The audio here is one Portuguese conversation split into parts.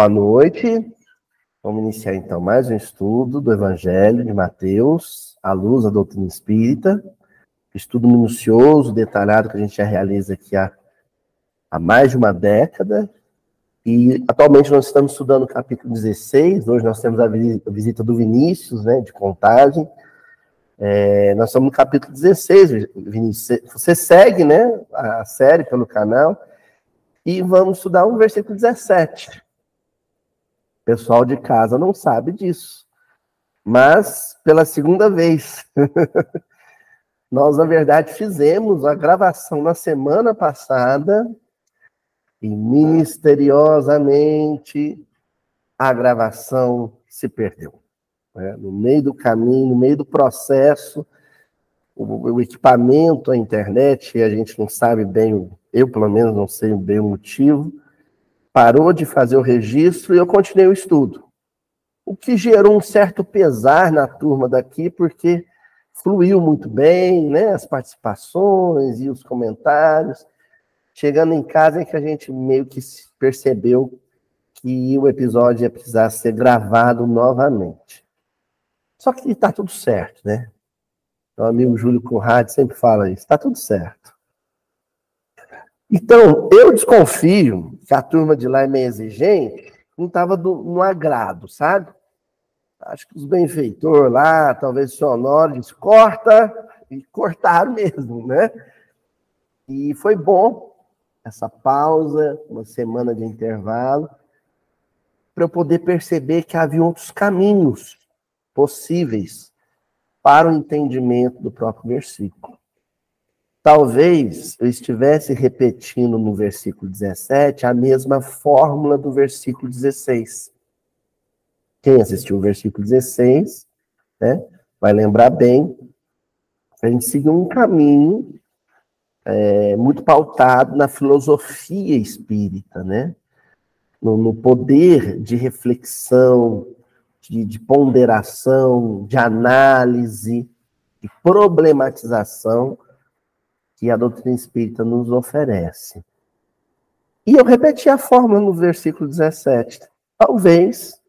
Boa noite. Vamos iniciar então mais um estudo do Evangelho de Mateus, à luz da doutrina espírita. Estudo minucioso, detalhado, que a gente já realiza aqui há, há mais de uma década. E atualmente nós estamos estudando o capítulo 16. Hoje nós temos a visita do Vinícius, né, de contagem. É, nós estamos no capítulo 16, Vinícius. Você segue né, a série pelo canal e vamos estudar um versículo 17. Pessoal de casa não sabe disso. Mas, pela segunda vez, nós, na verdade, fizemos a gravação na semana passada e misteriosamente a gravação se perdeu. Né? No meio do caminho, no meio do processo, o, o equipamento, a internet, a gente não sabe bem, eu pelo menos não sei bem o motivo, parou de fazer o registro e eu continuei o estudo. O que gerou um certo pesar na turma daqui, porque fluiu muito bem, né? As participações e os comentários. Chegando em casa é que a gente meio que percebeu que o episódio ia precisar ser gravado novamente. Só que está tudo certo, né? Meu amigo Júlio Conrad sempre fala isso, está tudo certo. Então, eu desconfio que a turma de lá é meio exigente, não estava no agrado, sabe? Acho que os benfeitores lá, talvez sonores, corta, e cortaram mesmo, né? E foi bom essa pausa, uma semana de intervalo, para eu poder perceber que havia outros caminhos possíveis para o entendimento do próprio versículo. Talvez eu estivesse repetindo no versículo 17 a mesma fórmula do versículo 16. Quem assistiu o versículo 16, né, vai lembrar bem, a gente seguiu um caminho é, muito pautado na filosofia espírita, né? No, no poder de reflexão, de, de, ponderação, de análise, de problematização que a doutrina espírita nos oferece. E eu repeti a fórmula no versículo 17. Talvez,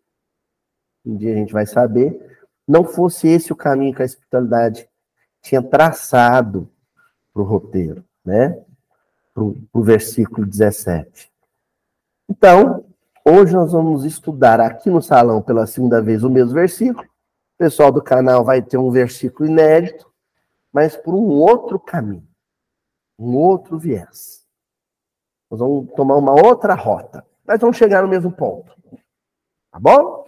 um dia a gente vai saber, não fosse esse o caminho que a espiritualidade tinha traçado para o roteiro, né? Para o versículo 17. Então, hoje nós vamos estudar aqui no salão pela segunda vez o mesmo versículo. O pessoal do canal vai ter um versículo inédito, mas por um outro caminho um outro viés. Nós vamos tomar uma outra rota. Mas vamos chegar no mesmo ponto. Tá bom?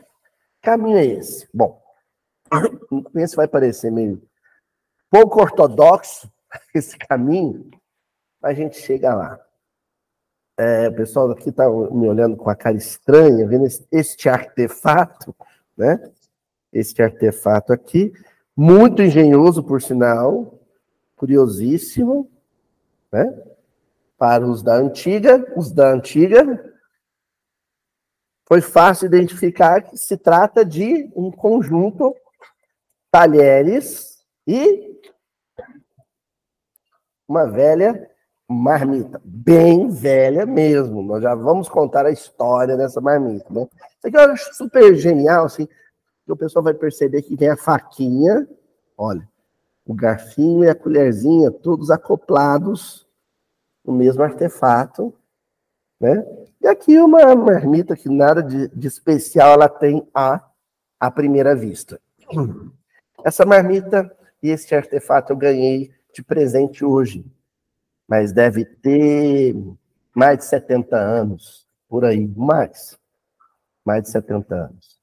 Caminho é esse. Bom, esse vai parecer meio pouco ortodoxo, esse caminho, mas a gente chega lá. É, o pessoal aqui está me olhando com a cara estranha, vendo este artefato, né? Este artefato aqui, muito engenhoso, por sinal, curiosíssimo, né? Para os da antiga, os da antiga, foi fácil identificar que se trata de um conjunto talheres e uma velha marmita, bem velha mesmo. Nós já vamos contar a história dessa marmita, né? Isso aqui eu acho super genial, assim, que o pessoal vai perceber que tem a faquinha, olha, o garfinho e a colherzinha, todos acoplados o mesmo artefato, né? E aqui uma marmita que nada de, de especial ela tem a, à primeira vista. Essa marmita e este artefato eu ganhei de presente hoje, mas deve ter mais de 70 anos, por aí, mais, mais de 70 anos.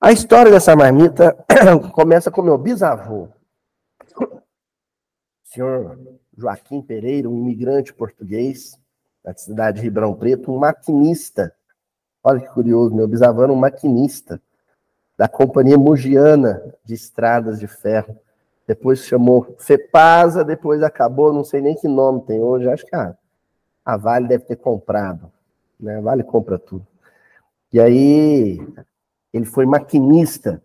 A história dessa marmita começa com meu bisavô, senhor Joaquim Pereira, um imigrante português da cidade de Ribeirão Preto, um maquinista. Olha que curioso, meu bisavô era um maquinista da Companhia Mugiana de Estradas de Ferro. Depois chamou FEPASA, depois acabou, não sei nem que nome tem hoje, acho que a, a Vale deve ter comprado. Né? A Vale compra tudo. E aí, ele foi maquinista.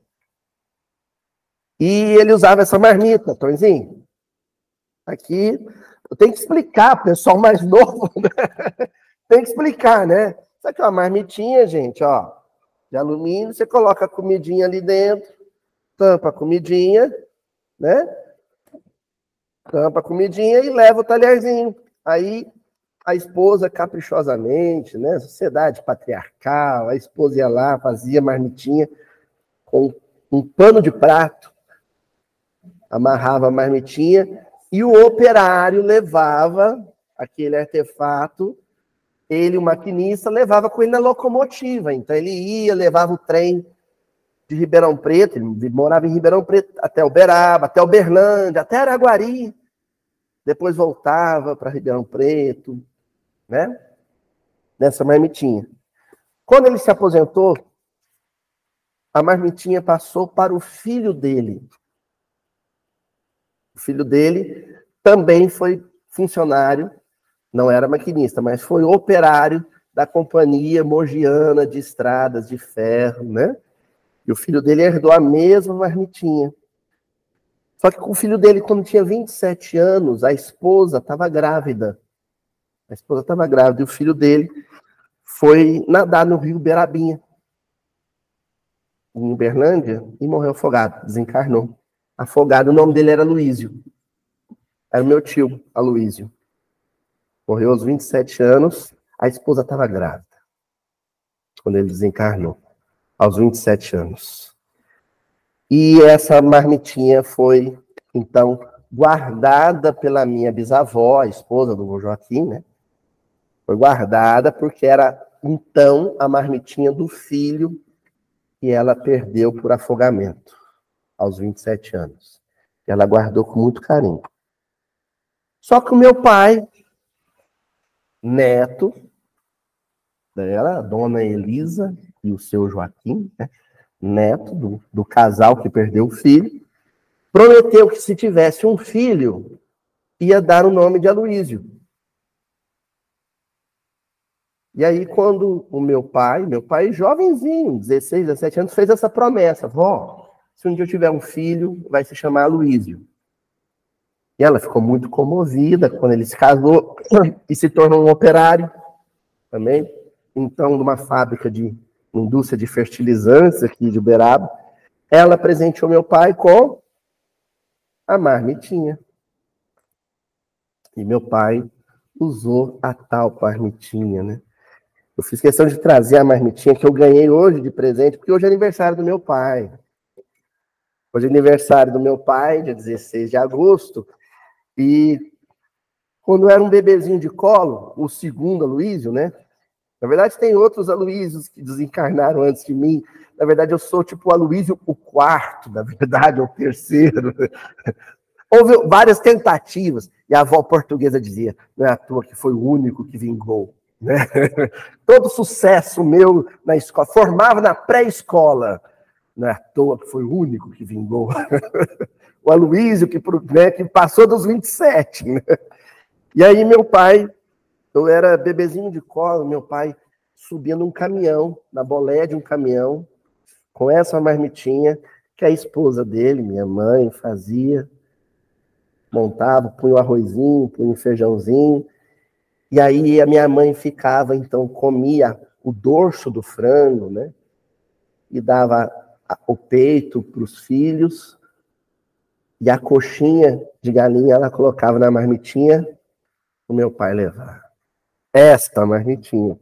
E ele usava essa marmita, Tonzinho. Aqui, eu tenho que explicar, pessoal mais novo, né? tem que explicar, né? Isso aqui é uma marmitinha, gente, ó, de alumínio. Você coloca a comidinha ali dentro, tampa a comidinha, né? Tampa a comidinha e leva o talherzinho. Aí a esposa caprichosamente, né? Sociedade patriarcal, a esposa ia lá, fazia marmitinha com um pano de prato, amarrava a marmitinha e o operário levava aquele artefato, ele, o maquinista, levava com ele na locomotiva. Então ele ia, levava o trem de Ribeirão Preto, ele morava em Ribeirão Preto, até Uberaba, até Uberlândia, até Araguari. Depois voltava para Ribeirão Preto, né? Nessa marmitinha. Quando ele se aposentou, a marmitinha passou para o filho dele. O filho dele também foi funcionário, não era maquinista, mas foi operário da companhia mogiana de estradas de ferro, né? E o filho dele herdou a mesma marmitinha. Só que com o filho dele, quando tinha 27 anos, a esposa estava grávida. A esposa estava grávida e o filho dele foi nadar no rio Berabinha, em Uberlândia, e morreu afogado, desencarnou. Afogado, o nome dele era Luísio. Era meu tio, Aloísio. Morreu aos 27 anos, a esposa estava grávida. Quando ele desencarnou, aos 27 anos. E essa marmitinha foi, então, guardada pela minha bisavó, a esposa do Joaquim, né? Foi guardada porque era então a marmitinha do filho que ela perdeu por afogamento aos 27 anos. Ela guardou com muito carinho. Só que o meu pai, neto dela, dona Elisa e o seu Joaquim, né? neto do, do casal que perdeu o filho, prometeu que se tivesse um filho, ia dar o nome de Aloísio. E aí, quando o meu pai, meu pai jovenzinho, 16, 17 anos, fez essa promessa: vó, se um dia eu tiver um filho, vai se chamar Aloísio. E ela ficou muito comovida quando ele se casou e se tornou um operário também. Então, numa fábrica de indústria de fertilizantes aqui de Uberaba, ela presenteou meu pai com a marmitinha. E meu pai usou a tal marmitinha, né? Eu fiz questão de trazer a marmitinha que eu ganhei hoje de presente, porque hoje é aniversário do meu pai. Hoje é aniversário do meu pai, dia 16 de agosto. E quando era um bebezinho de colo, o segundo Aloísio, né? Na verdade, tem outros Aloísios que desencarnaram antes de mim. Na verdade, eu sou tipo o Aloísio o quarto, na verdade, ou o terceiro. Houve várias tentativas. E a avó portuguesa dizia, não é à toa que foi o único que vingou. Né? Todo sucesso meu na escola, formava na pré-escola. Não é à toa que foi o único que vingou. o Aloysio, que, né, que passou dos 27. Né? E aí meu pai, eu era bebezinho de colo, meu pai subia num caminhão, na bolé de um caminhão, com essa marmitinha que a esposa dele, minha mãe, fazia. Montava, punha o arrozinho, punha o feijãozinho, e aí a minha mãe ficava, então, comia o dorso do frango, né? E dava o peito para os filhos. E a coxinha de galinha ela colocava na marmitinha o meu pai levar. Esta marmitinha.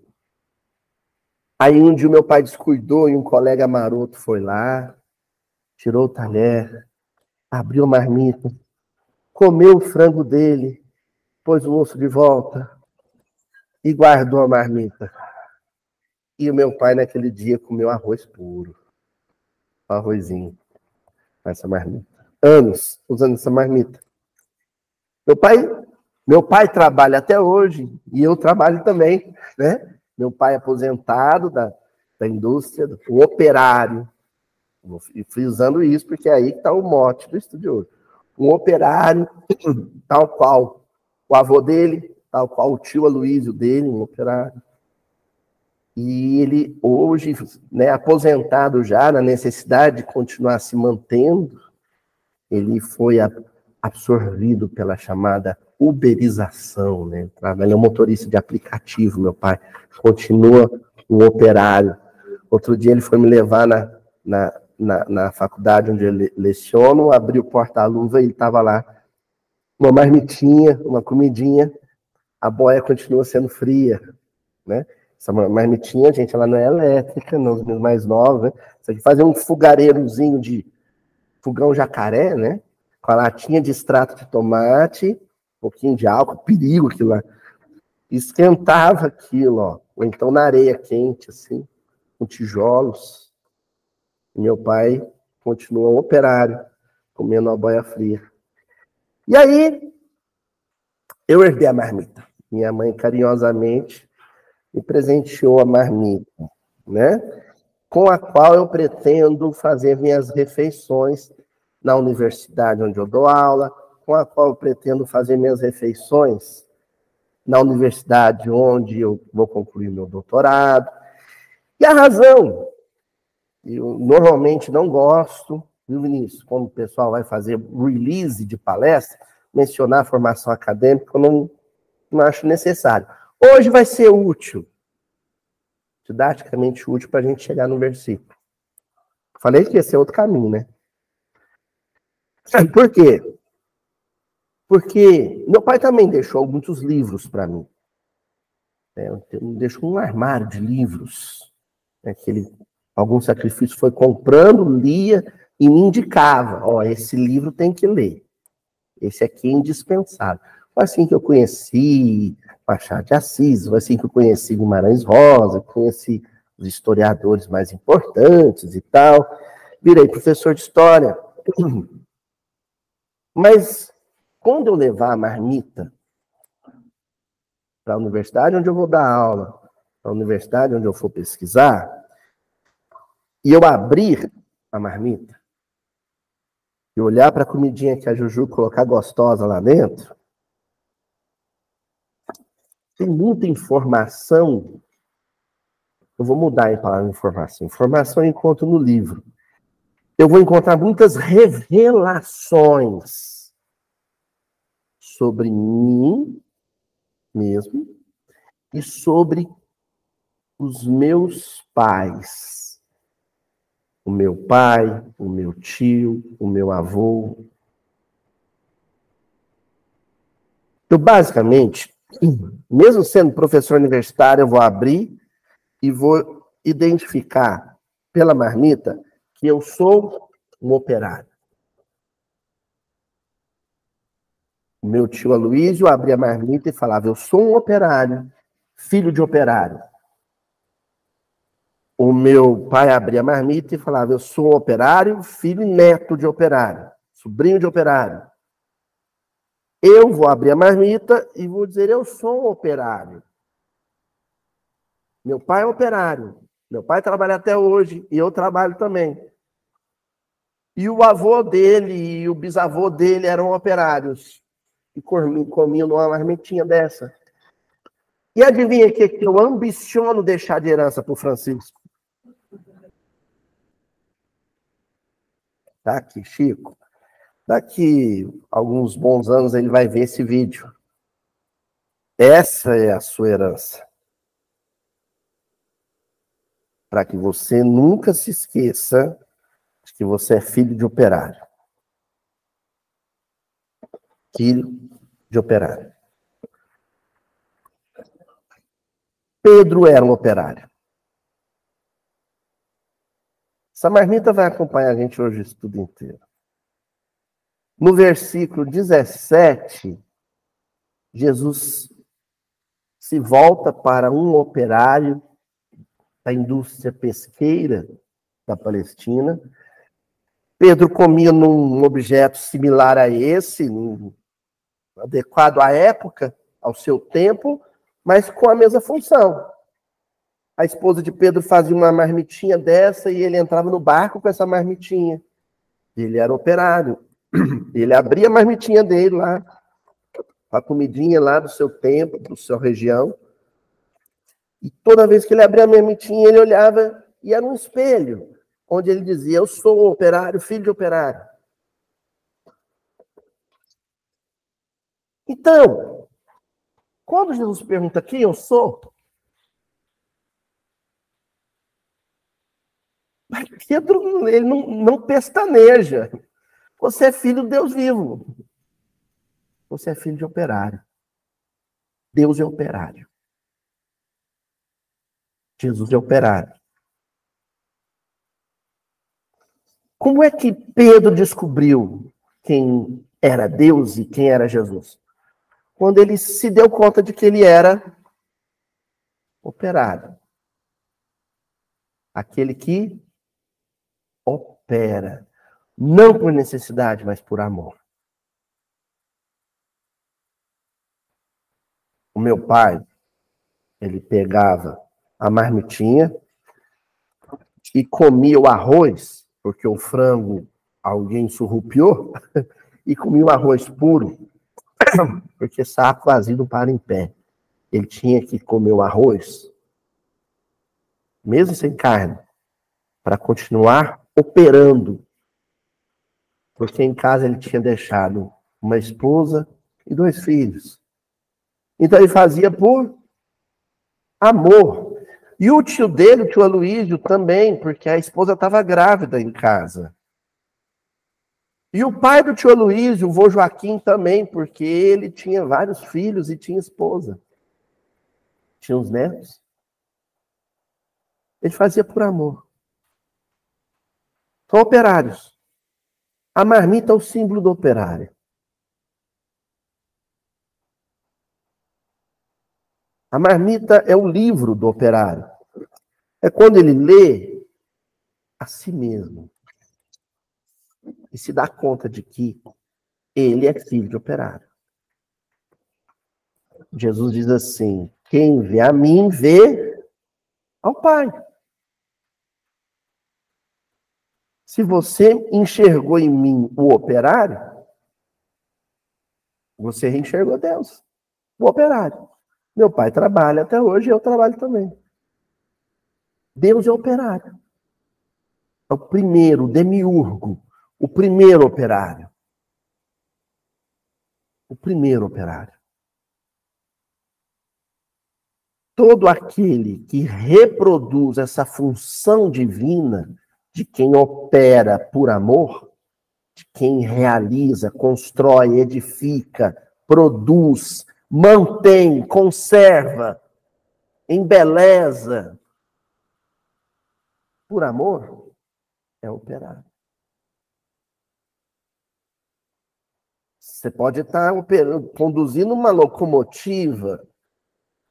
Aí um dia o meu pai descuidou e um colega maroto foi lá, tirou o talher, abriu a marmita, comeu o frango dele, pôs o osso de volta, e guardou a marmita. E o meu pai, naquele dia, comeu arroz puro. Arrozinho. Essa marmita. Anos usando essa marmita. Meu pai, meu pai trabalha até hoje, e eu trabalho também, né? Meu pai é aposentado da, da indústria, o operário. E fui usando isso porque é aí está o mote do estudioso. Um operário, tal qual o avô dele, tal qual o tio Aloysio dele, um operário. E ele, hoje, né, aposentado já, na necessidade de continuar se mantendo, ele foi absorvido pela chamada uberização, né? Ele é um motorista de aplicativo, meu pai. Continua um operário. Outro dia ele foi me levar na, na, na, na faculdade onde eu leciono, abri o porta-luva e ele estava lá. Uma marmitinha, uma comidinha, a boia continua sendo fria, né? Essa marmitinha, gente, ela não é elétrica, não, os mais novos, né? Aqui fazer um fogareirozinho de fogão jacaré, né? Com a latinha de extrato de tomate, um pouquinho de álcool, perigo aquilo lá. Esquentava aquilo, ó. Ou então na areia quente, assim, com tijolos. E meu pai continua um operário, comendo uma boia fria. E aí, eu herdei a marmita. Minha mãe carinhosamente me presenteou a marmita, né? Com a qual eu pretendo fazer minhas refeições na universidade onde eu dou aula, com a qual eu pretendo fazer minhas refeições na universidade onde eu vou concluir meu doutorado. E a razão, eu normalmente não gosto, viu, Vinícius, quando o pessoal vai fazer release de palestra, mencionar a formação acadêmica, eu não, não acho necessário. Hoje vai ser útil, didaticamente útil para a gente chegar no versículo. Falei que ia ser outro caminho, né? Por quê? Porque meu pai também deixou muitos livros para mim. É, deixou um armário de livros. Né, que ele, algum sacrifício foi comprando, lia e me indicava: ó, esse livro tem que ler. Esse aqui é indispensável. Foi assim que eu conheci Machado de Assis, foi assim que eu conheci Guimarães Rosa, conheci os historiadores mais importantes e tal. Virei professor de história. Mas quando eu levar a marmita para a universidade onde eu vou dar aula, para a universidade onde eu for pesquisar, e eu abrir a marmita, e olhar para a comidinha que a Juju colocar gostosa lá dentro, tem muita informação. Eu vou mudar em palavra informação. Informação eu encontro no livro. Eu vou encontrar muitas revelações sobre mim mesmo e sobre os meus pais. O meu pai, o meu tio, o meu avô. Eu, basicamente, mesmo sendo professor universitário, eu vou abrir e vou identificar pela marmita que eu sou um operário. O meu tio Aloysio abria a marmita e falava: Eu sou um operário, filho de operário. O meu pai abria a marmita e falava: Eu sou um operário, filho e neto de operário, sobrinho de operário. Eu vou abrir a marmita e vou dizer: Eu sou um operário. Meu pai é operário. Meu pai trabalha até hoje e eu trabalho também. E o avô dele e o bisavô dele eram operários e comiam numa marmitinha dessa. E adivinha o que, que eu ambiciono deixar de herança para o Francisco? Tá aqui, Chico. Daqui alguns bons anos ele vai ver esse vídeo. Essa é a sua herança. Para que você nunca se esqueça de que você é filho de operário filho de operário. Pedro era um operário. Essa marmita vai acompanhar a gente hoje o estudo inteiro. No versículo 17, Jesus se volta para um operário da indústria pesqueira da Palestina. Pedro comia num objeto similar a esse, adequado à época, ao seu tempo, mas com a mesma função. A esposa de Pedro fazia uma marmitinha dessa e ele entrava no barco com essa marmitinha. Ele era operário. Ele abria a marmitinha dele lá, a comidinha lá do seu tempo, do sua região. E toda vez que ele abria a marmitinha, ele olhava e era um espelho, onde ele dizia: Eu sou um operário, filho de operário. Então, quando Jesus pergunta quem eu sou, Pedro, ele não, não pestaneja. Você é filho de Deus vivo. Você é filho de operário. Deus é operário. Jesus é operário. Como é que Pedro descobriu quem era Deus e quem era Jesus? Quando ele se deu conta de que ele era operário. Aquele que opera. Não por necessidade, mas por amor. O meu pai, ele pegava a marmitinha e comia o arroz, porque o frango alguém surrupiou, e comia o arroz puro, porque saco vazio não para em pé. Ele tinha que comer o arroz, mesmo sem carne, para continuar operando. Porque em casa ele tinha deixado uma esposa e dois filhos. Então ele fazia por amor. E o tio dele, o tio Aloísio, também, porque a esposa estava grávida em casa. E o pai do tio Aloísio, o vô Joaquim, também, porque ele tinha vários filhos e tinha esposa. Tinha os netos. Ele fazia por amor. São operários. A marmita é o símbolo do operário. A marmita é o livro do operário. É quando ele lê a si mesmo e se dá conta de que ele é filho de operário. Jesus diz assim: quem vê a mim, vê ao Pai. Se você enxergou em mim o operário, você enxergou Deus, o operário. Meu pai trabalha até hoje eu trabalho também. Deus é operário. É o primeiro, demiurgo, o primeiro operário. O primeiro operário. Todo aquele que reproduz essa função divina de quem opera por amor, de quem realiza, constrói, edifica, produz, mantém, conserva, embeleza, por amor, é operar. Você pode estar operando, conduzindo uma locomotiva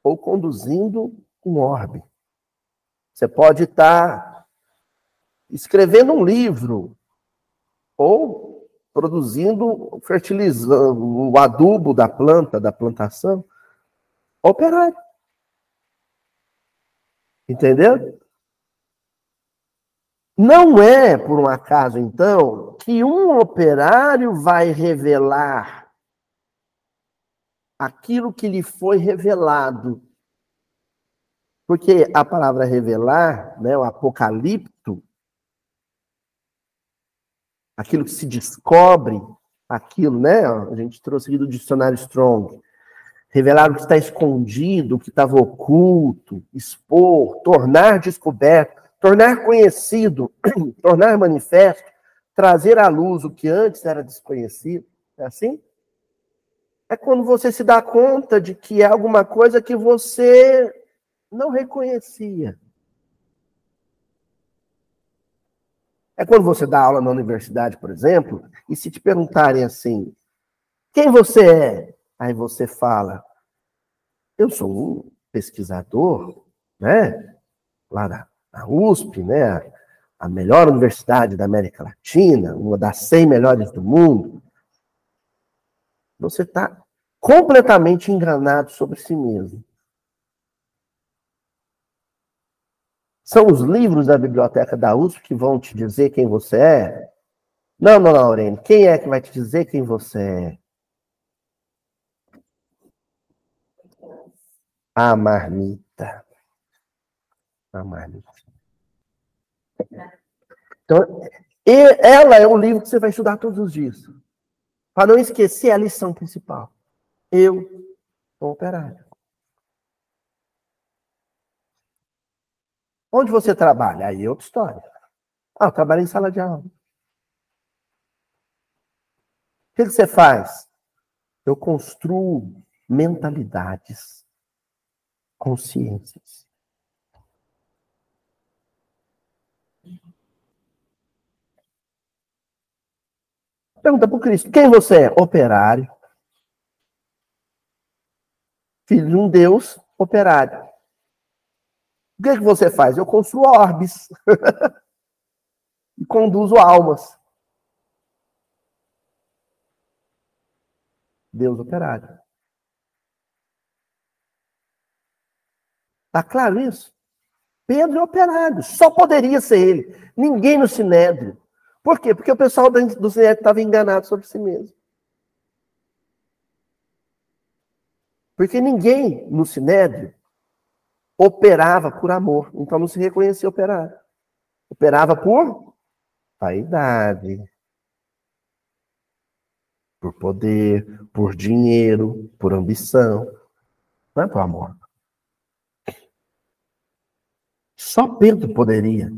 ou conduzindo um orbe. Você pode estar escrevendo um livro ou produzindo, fertilizando o adubo da planta, da plantação, operário. Entendeu? Não é por um acaso, então, que um operário vai revelar aquilo que lhe foi revelado. Porque a palavra revelar, né, o apocalipto, aquilo que se descobre, aquilo, né? A gente trouxe aqui do dicionário Strong. Revelar o que está escondido, o que estava oculto, expor, tornar descoberto, tornar conhecido, tornar manifesto, trazer à luz o que antes era desconhecido. É assim? É quando você se dá conta de que é alguma coisa que você não reconhecia. É quando você dá aula na universidade, por exemplo, e se te perguntarem assim: quem você é? Aí você fala: eu sou um pesquisador, né? Lá da, da USP, né? A melhor universidade da América Latina, uma das 100 melhores do mundo. Você está completamente enganado sobre si mesmo. São os livros da biblioteca da USP que vão te dizer quem você é? Não, não, Laurene. Quem é que vai te dizer quem você é? A marmita. A marmita. Então, ela é o livro que você vai estudar todos os dias. Para não esquecer a lição principal. Eu sou operário. Onde você trabalha? Aí é outra história. Ah, eu trabalho em sala de aula. O que você faz? Eu construo mentalidades, consciências. Pergunta para o Cristo: quem você é? Operário. Filho de um Deus, operário. O que, é que você faz? Eu construo orbes. e conduzo almas. Deus operário. Está claro isso? Pedro é operário, só poderia ser ele. Ninguém no Sinédrio. Por quê? Porque o pessoal do Sinédrio estava enganado sobre si mesmo. Porque ninguém no Sinédrio operava por amor. Então não se reconhecia operário. Operava por vaidade, por poder, por dinheiro, por ambição. Não é por amor. Só Pedro poderia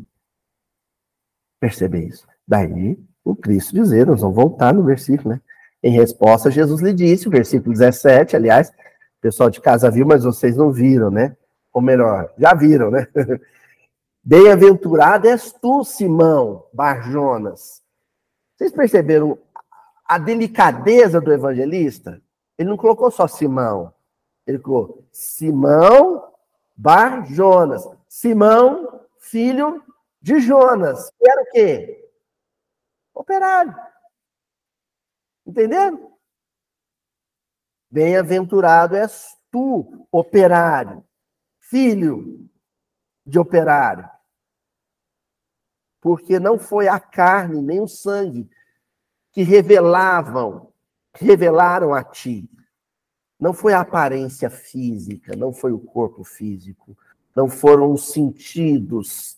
perceber isso. Daí o Cristo dizer, nós vamos voltar no versículo, né? Em resposta, Jesus lhe disse, o versículo 17, aliás, o pessoal de casa viu, mas vocês não viram, né? Ou melhor, já viram, né? Bem-aventurado és tu, Simão Barjonas. Vocês perceberam a delicadeza do evangelista? Ele não colocou só Simão. Ele colocou Simão Barjonas. Simão, filho de Jonas. Que era o quê? Operário. Entenderam? Bem-aventurado és tu, operário, filho de operário porque não foi a carne nem o sangue que revelavam, revelaram a ti. Não foi a aparência física, não foi o corpo físico, não foram os sentidos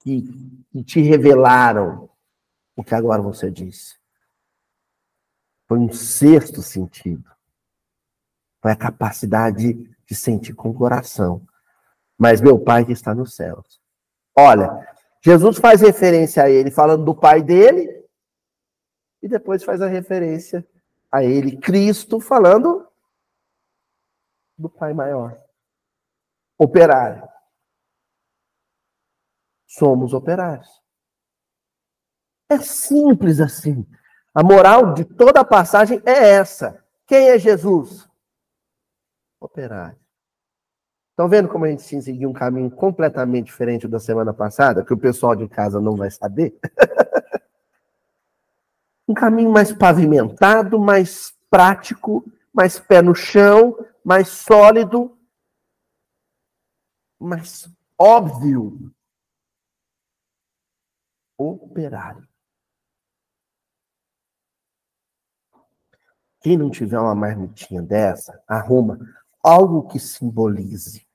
que, que te revelaram o que agora você disse. Foi um sexto sentido. Foi a capacidade de sentir com o coração. Mas meu Pai que está nos céus Olha, Jesus faz referência a ele falando do pai dele, e depois faz a referência a ele, Cristo, falando do pai maior. Operário. Somos operários. É simples assim. A moral de toda a passagem é essa. Quem é Jesus? Operário. Estão vendo como a gente tinha seguido um caminho completamente diferente da semana passada, que o pessoal de casa não vai saber? um caminho mais pavimentado, mais prático, mais pé no chão, mais sólido, mais óbvio. Operário. Quem não tiver uma marmitinha dessa, arruma algo que simbolize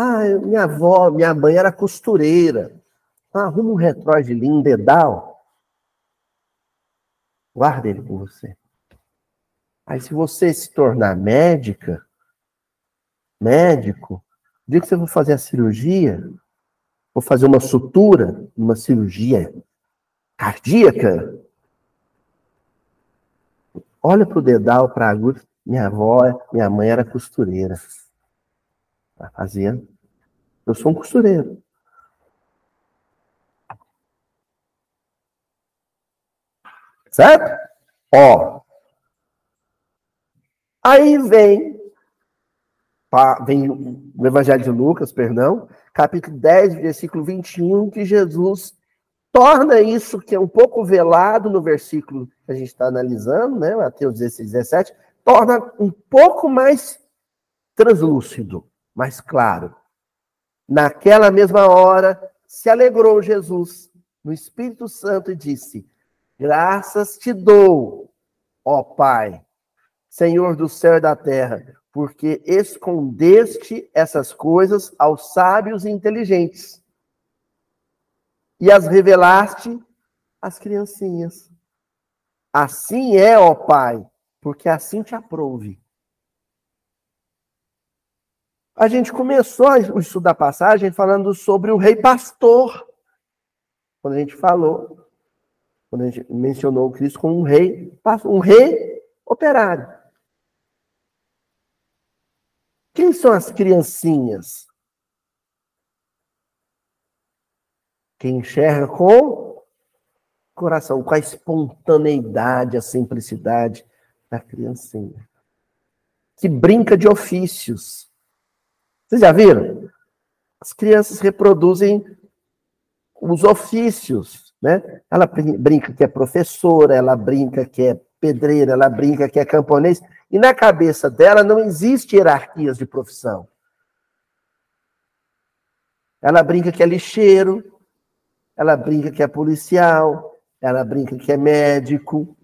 ah, minha avó, minha mãe era costureira. Ah, arruma um retróide de linho, dedal. Guarda ele com você. Aí, se você se tornar médica, médico, o dia que você for fazer a cirurgia, vou fazer uma sutura, uma cirurgia cardíaca, olha para o dedal, para a agulha. Minha avó, minha mãe era costureira. Tá fazendo. Eu sou um costureiro. Certo? Ó. Aí vem, vem o Evangelho de Lucas, perdão, capítulo 10, versículo 21, que Jesus torna isso que é um pouco velado no versículo que a gente está analisando, né? Mateus 16, 17, torna um pouco mais translúcido mais claro. Naquela mesma hora, se alegrou Jesus no Espírito Santo e disse: Graças te dou, ó Pai, Senhor do céu e da terra, porque escondeste essas coisas aos sábios e inteligentes e as revelaste às criancinhas. Assim é, ó Pai, porque assim te aprouve. A gente começou o estudo da passagem falando sobre o rei pastor. Quando a gente falou, quando a gente mencionou o Cristo como um rei, um rei operário. Quem são as criancinhas? Quem enxerga com coração, com a espontaneidade, a simplicidade da criancinha. Que brinca de ofícios. Vocês já viram? As crianças reproduzem os ofícios, né? Ela brinca que é professora, ela brinca que é pedreira, ela brinca que é camponês, e na cabeça dela não existe hierarquias de profissão. Ela brinca que é lixeiro, ela brinca que é policial, ela brinca que é médico.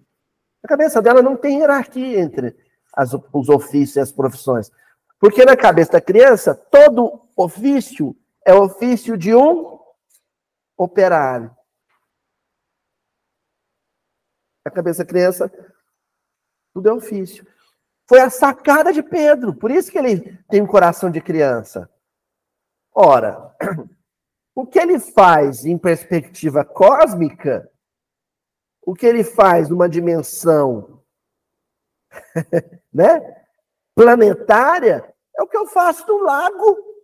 Na cabeça dela não tem hierarquia entre as, os ofícios e as profissões. Porque na cabeça da criança, todo ofício é ofício de um operário. Na cabeça da criança, tudo é ofício. Foi a sacada de Pedro, por isso que ele tem um coração de criança. Ora, o que ele faz em perspectiva cósmica, o que ele faz numa dimensão né, planetária, é o que eu faço no lago.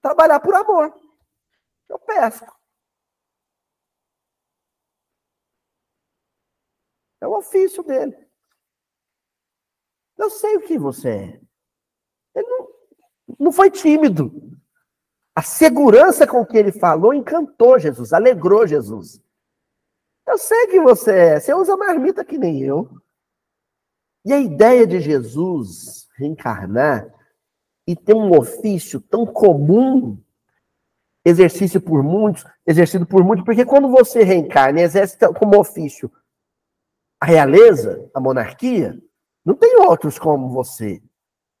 Trabalhar por amor. Eu pesco. É o ofício dele. Eu sei o que você é. Ele não, não foi tímido. A segurança com que ele falou encantou Jesus, alegrou Jesus. Eu sei que você é, você usa marmita que nem eu. E a ideia de Jesus reencarnar e ter um ofício tão comum, exercício por muitos, exercido por muitos, porque quando você reencarna e exerce como ofício a realeza, a monarquia, não tem outros como você.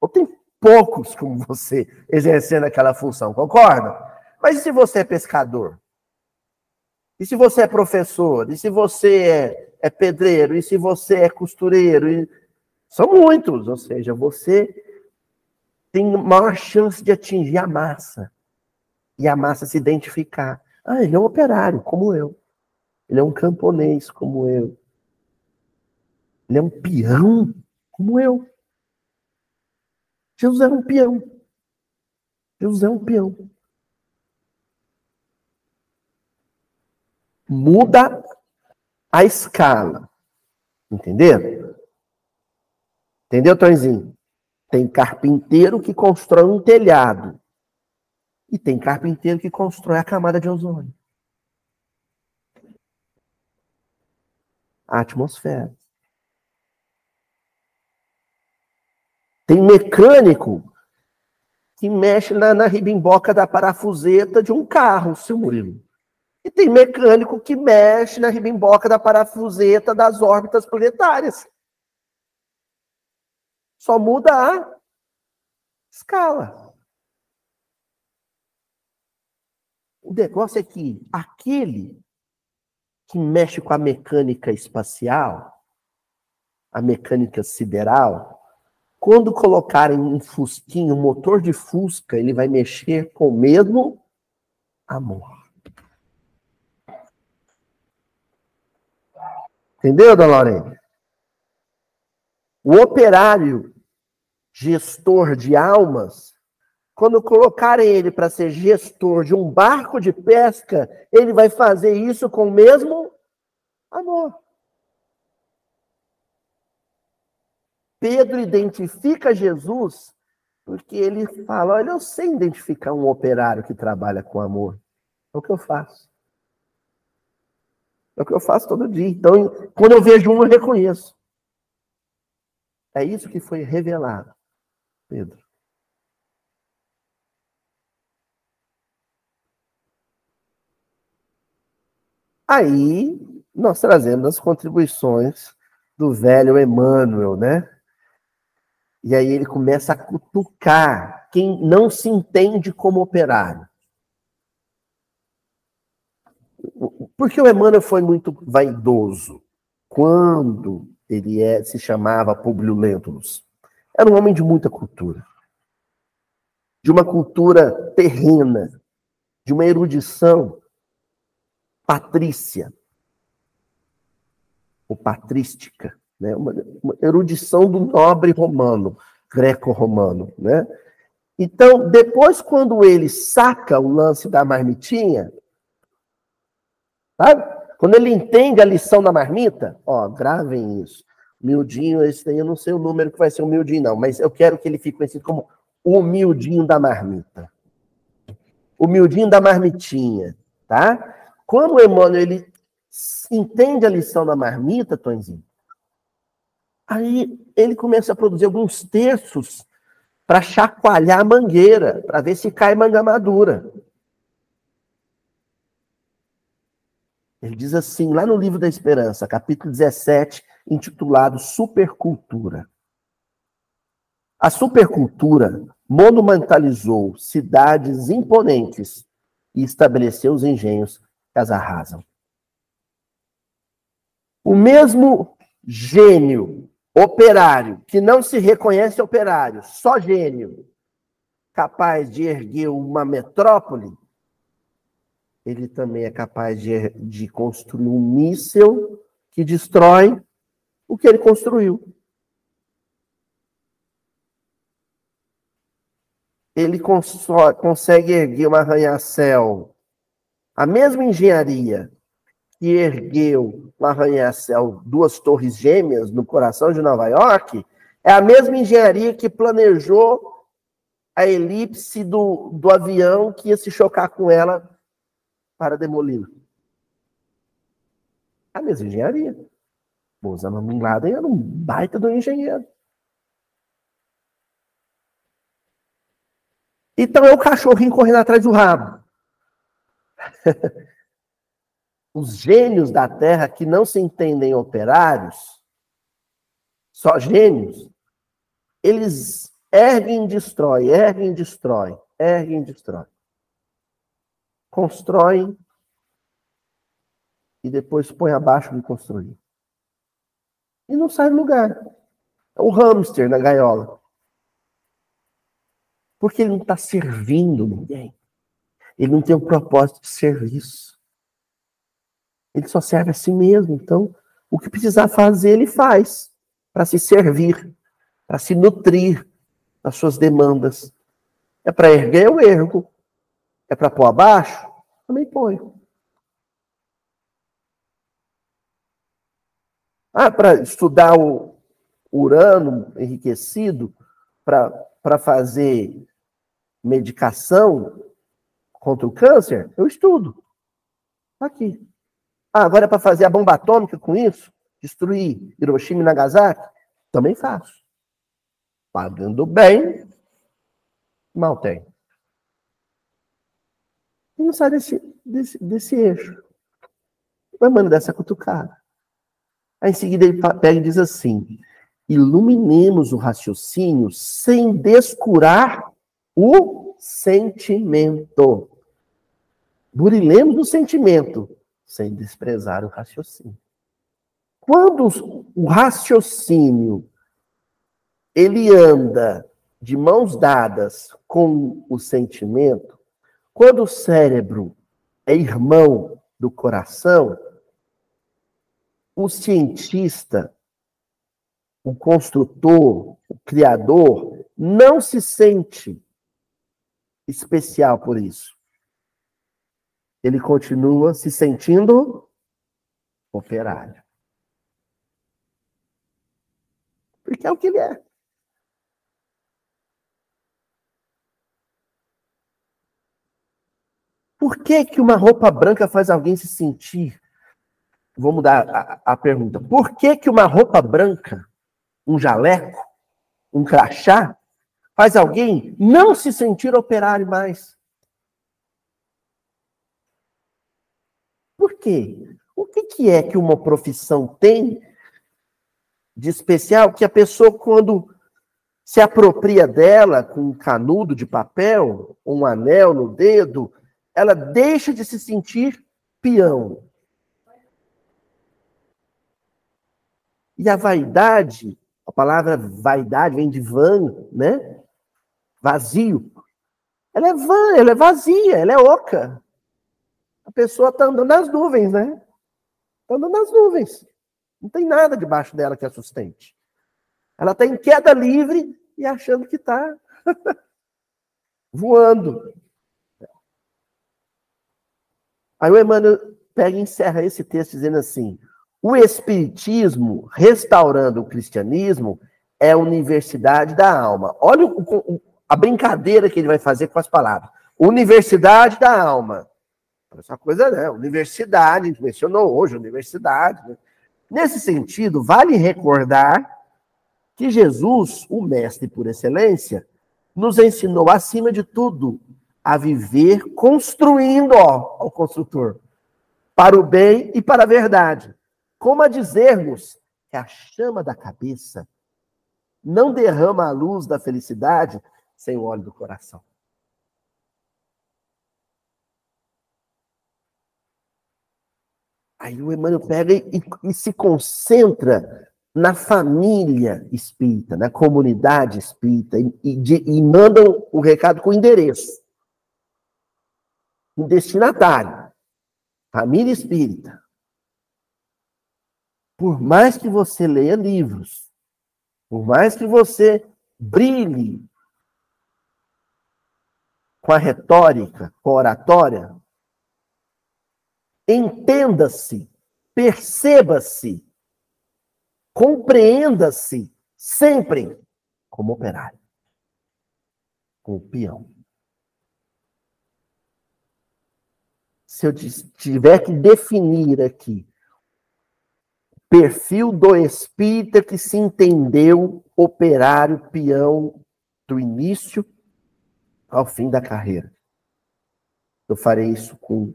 Ou tem poucos como você exercendo aquela função, concorda? Mas e se você é pescador? E se você é professor? E se você é, é pedreiro? E se você é costureiro? E... São muitos, ou seja, você tem maior chance de atingir a massa. E a massa se identificar. Ah, ele é um operário, como eu. Ele é um camponês, como eu. Ele é um peão, como eu. Jesus era um peão. Jesus é um peão. Muda a escala. Entendeu? Entendeu, Tonzinho? Tem carpinteiro que constrói um telhado. E tem carpinteiro que constrói a camada de ozônio. A atmosfera. Tem mecânico que mexe na, na ribimboca da parafuseta de um carro, seu Murilo. E tem mecânico que mexe na ribimboca da parafuseta das órbitas planetárias. Só muda a escala. O negócio é que aquele que mexe com a mecânica espacial, a mecânica sideral, quando colocarem um fusquinho, um motor de fusca, ele vai mexer com o mesmo amor. Entendeu, dona Lorena? O operário, gestor de almas, quando colocarem ele para ser gestor de um barco de pesca, ele vai fazer isso com o mesmo amor. Pedro identifica Jesus porque ele fala: Olha, eu sei identificar um operário que trabalha com amor. É o que eu faço. É o que eu faço todo dia. Então, quando eu vejo um, eu reconheço. É isso que foi revelado, Pedro. Aí, nós trazemos as contribuições do velho Emmanuel, né? E aí ele começa a cutucar quem não se entende como operário. Porque o Emmanuel foi muito vaidoso quando ele é, se chamava Publio Lentulus. era um homem de muita cultura. De uma cultura terrena, de uma erudição patrícia, ou patrística, né? uma, uma erudição do nobre romano, greco-romano. Né? Então, depois, quando ele saca o lance da marmitinha, sabe? Quando ele entende a lição da marmita, ó, gravem isso. Miudinho, esse daí eu não sei o número que vai ser o miudinho, não, mas eu quero que ele fique conhecido como o miudinho da marmita. O miudinho da marmitinha, tá? Quando o Emmanuel ele entende a lição da marmita, Tonzinho, aí ele começa a produzir alguns textos para chacoalhar a mangueira, para ver se cai manga madura. Ele diz assim, lá no livro da Esperança, capítulo 17, intitulado Supercultura. A supercultura monumentalizou cidades imponentes e estabeleceu os engenhos que as arrasam. O mesmo gênio operário, que não se reconhece operário, só gênio, capaz de erguer uma metrópole, ele também é capaz de, de construir um míssil que destrói o que ele construiu. Ele cons consegue erguer um arranha-céu. A mesma engenharia que ergueu um arranha-céu, duas torres gêmeas no coração de Nova York, é a mesma engenharia que planejou a elipse do, do avião que ia se chocar com ela para demoli-la. A mesma engenharia. O Osama Bin Laden era um baita do engenheiro. Então é o cachorrinho correndo atrás do rabo. Os gênios da terra que não se entendem operários, só gênios, eles erguem e destrói, erguem e destrói, erguem e destrói constroem e depois põe abaixo de construir. E não sai do lugar. É o hamster na gaiola. Porque ele não está servindo ninguém. Ele não tem um propósito de serviço. Ele só serve a si mesmo. Então, o que precisar fazer, ele faz para se servir, para se nutrir das suas demandas. É para erguer, eu ergo. É para pôr abaixo? Também põe. Ah, para estudar o urano enriquecido, para fazer medicação contra o câncer, eu estudo. Tá aqui. Ah, agora é para fazer a bomba atômica com isso? Destruir Hiroshima e Nagasaki? Também faço. Pagando bem, mal tem. E não sai desse, desse, desse eixo. Vai mandar essa cutucada. Aí em seguida ele pega e diz assim: iluminemos o raciocínio sem descurar o sentimento. Burilemos o sentimento sem desprezar o raciocínio. Quando o raciocínio ele anda de mãos dadas com o sentimento, quando o cérebro é irmão do coração, o cientista, o construtor, o criador, não se sente especial por isso. Ele continua se sentindo operário. Porque é o que ele é. Por que, que uma roupa branca faz alguém se sentir? Vou mudar a, a pergunta. Por que, que uma roupa branca, um jaleco, um crachá, faz alguém não se sentir operário mais? Por quê? O que, que é que uma profissão tem de especial que a pessoa, quando se apropria dela com um canudo de papel, um anel no dedo, ela deixa de se sentir peão. E a vaidade, palavra vaidade vem de van, né? Vazio. Ela é vã, ela é vazia, ela é oca. A pessoa está andando nas nuvens, né? Está andando nas nuvens. Não tem nada debaixo dela que a sustente. Ela está em queda livre e achando que está voando. Aí o Emmanuel pega e encerra esse texto dizendo assim: o Espiritismo, restaurando o cristianismo, é a universidade da alma. Olha o, o, a brincadeira que ele vai fazer com as palavras. Universidade da alma. Essa coisa, né? Universidade, a gente mencionou hoje, universidade. Né? Nesse sentido, vale recordar que Jesus, o mestre por excelência, nos ensinou, acima de tudo, a viver construindo ó, ao construtor, para o bem e para a verdade. Como a dizermos que a chama da cabeça não derrama a luz da felicidade sem o óleo do coração. Aí o Emmanuel pega e, e, se concentra na família espírita, na comunidade espírita, e, e, de, e manda o recado com endereço. Um destinatário. Família espírita. Por mais que você leia livros, por mais que você brilhe com a retórica, com a oratória, entenda-se, perceba-se, compreenda-se sempre como operário, como peão. Se eu tiver que definir aqui perfil do espírita que se entendeu operário, peão do início ao fim da carreira. Eu farei isso com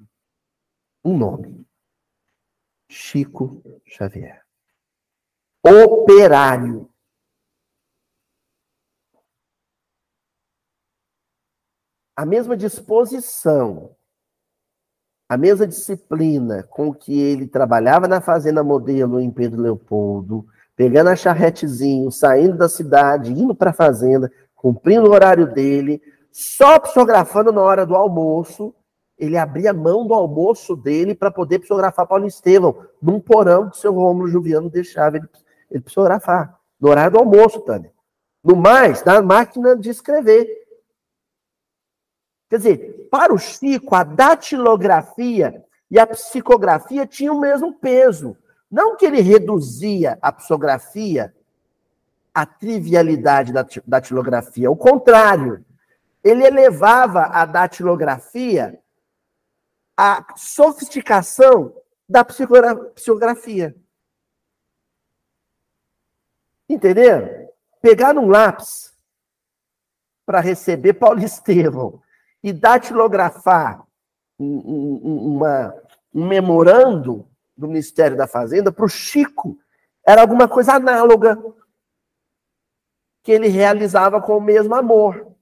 um nome: Chico Xavier. Operário. A mesma disposição, a mesma disciplina com que ele trabalhava na Fazenda Modelo em Pedro Leopoldo, pegando a charretezinho, saindo da cidade, indo para a fazenda, cumprindo o horário dele, só psicografando na hora do almoço, ele abria mão do almoço dele para poder psicografar Paulo Estevão, num porão que seu Rômulo Juliano deixava ele, ele psicografar, no horário do almoço, Tânia. No mais, na máquina de escrever. Quer dizer, para o Chico, a datilografia e a psicografia tinham o mesmo peso. Não que ele reduzia a psicografia à trivialidade da datilografia, o contrário. Ele elevava a datilografia a sofisticação da psicografia. Entenderam? Pegar um lápis para receber Paulo Estevão e datilografar um, um, uma, um memorando do Ministério da Fazenda para o Chico era alguma coisa análoga que ele realizava com o mesmo amor,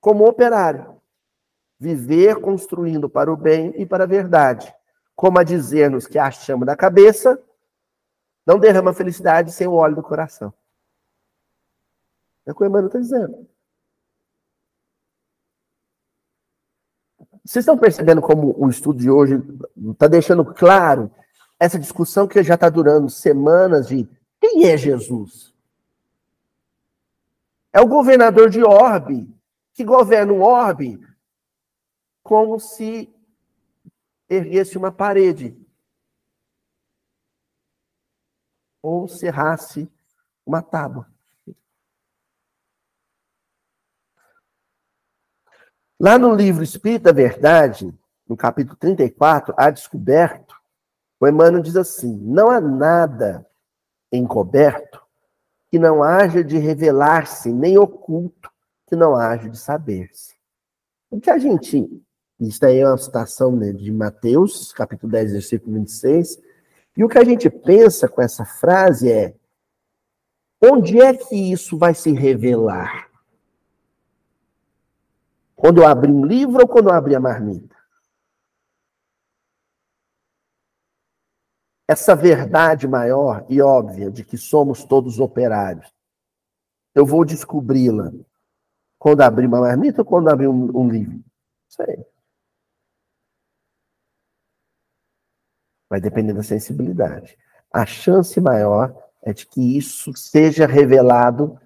como operário viver construindo para o bem e para a verdade, como a dizer-nos que a chama da cabeça não derrama felicidade sem o óleo do coração. É o que o Emmanuel está dizendo. Vocês estão percebendo como o estudo de hoje está deixando claro essa discussão que já está durando semanas de quem é Jesus? É o governador de Orbe, que governa um orbe como se erguesse uma parede ou cerrasse uma tábua. Lá no livro Espírita Verdade, no capítulo 34, há descoberto, o Emmanuel diz assim: não há nada encoberto que não haja de revelar-se, nem oculto que não haja de saber-se. O que a gente isso aí é uma citação né, de Mateus, capítulo 10, versículo 26. E o que a gente pensa com essa frase é: onde é que isso vai se revelar? Quando eu abrir um livro ou quando eu abrir a marmita? essa verdade maior e óbvia de que somos todos operários, eu vou descobri-la quando abrir uma marmita ou quando abrir um, um livro? Sei. Vai depender da sensibilidade. A chance maior é de que isso seja revelado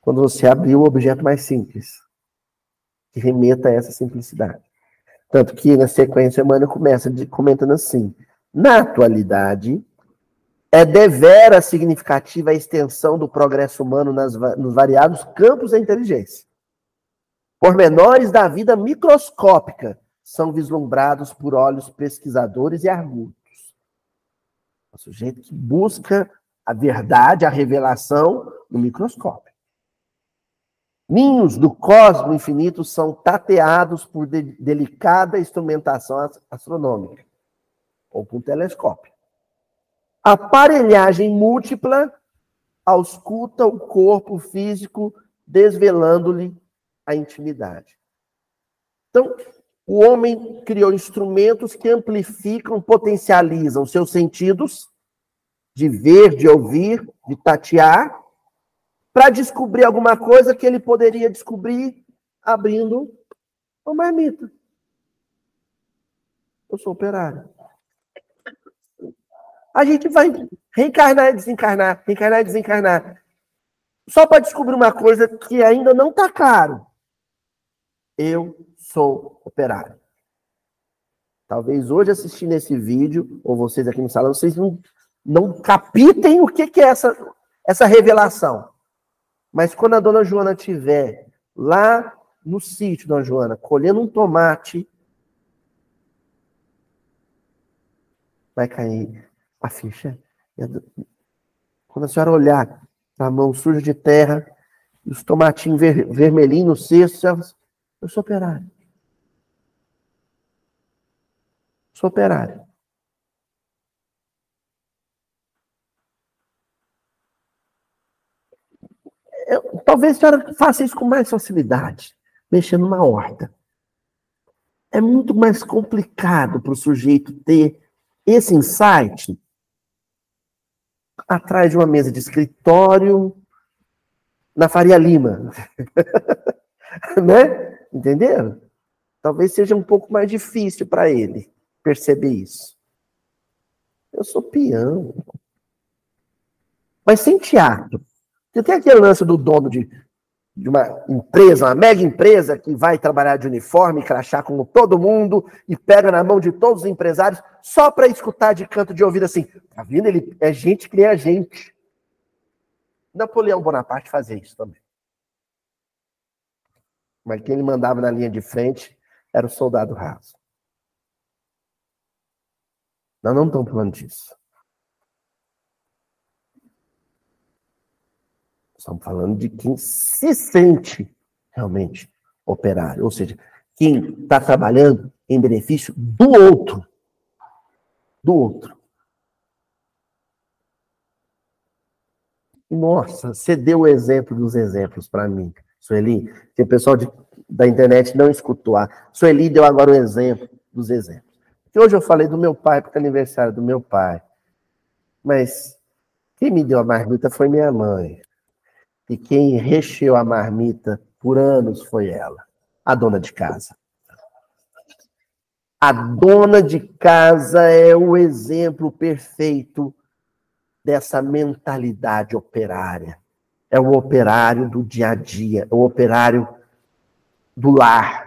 quando você abrir o objeto mais simples, que remeta a essa simplicidade. Tanto que na sequência, Emmanuel começa de, comentando assim: na atualidade, é devera significativa a extensão do progresso humano nas, nos variados campos da inteligência. Pormenores da vida microscópica são vislumbrados por olhos pesquisadores e argutos. O sujeito que busca a verdade, a revelação no microscópio. Ninhos do cosmo infinito são tateados por de delicada instrumentação astronômica, ou por telescópio. Aparelhagem múltipla ausculta o corpo físico, desvelando-lhe a intimidade. Então, o homem criou instrumentos que amplificam, potencializam seus sentidos de ver, de ouvir, de tatear, para descobrir alguma coisa que ele poderia descobrir abrindo uma marmita. Eu sou operário. A gente vai reencarnar e desencarnar, reencarnar e desencarnar. Só para descobrir uma coisa que ainda não está caro. Eu sou operário. Talvez hoje assistindo esse vídeo, ou vocês aqui no salão, vocês não, não capitem o que, que é essa, essa revelação. Mas quando a dona Joana estiver lá no sítio, dona Joana, colhendo um tomate, vai cair a ficha. Quando a senhora olhar para a mão suja de terra, os tomatinhos ver, vermelhinhos no cesto, eu sou operário. Sou operário. Eu, talvez a senhora faça isso com mais facilidade, mexendo numa horta. É muito mais complicado para o sujeito ter esse insight atrás de uma mesa de escritório na Faria Lima. né? Entenderam? Talvez seja um pouco mais difícil para ele perceber isso. Eu sou peão. Mas sem teatro. Você tem aquele lance do dono de, de uma empresa, uma mega empresa que vai trabalhar de uniforme, crachá como todo mundo e pega na mão de todos os empresários só para escutar de canto de ouvido assim. Tá vendo? Ele é gente que nem a gente. Napoleão Bonaparte fazia isso também. Mas quem ele mandava na linha de frente era o soldado raso. Nós não estamos falando disso. Estamos falando de quem se sente realmente operário, ou seja, quem está trabalhando em benefício do outro. Do outro. Nossa, você deu o exemplo dos exemplos para mim, Sueli, que o pessoal de, da internet não escutou. A Sueli deu agora o exemplo dos exemplos. Que hoje eu falei do meu pai, porque é aniversário do meu pai. Mas quem me deu a marmita foi minha mãe. E quem recheou a marmita por anos foi ela, a dona de casa. A dona de casa é o exemplo perfeito dessa mentalidade operária. É o operário do dia a dia, é o operário do lar.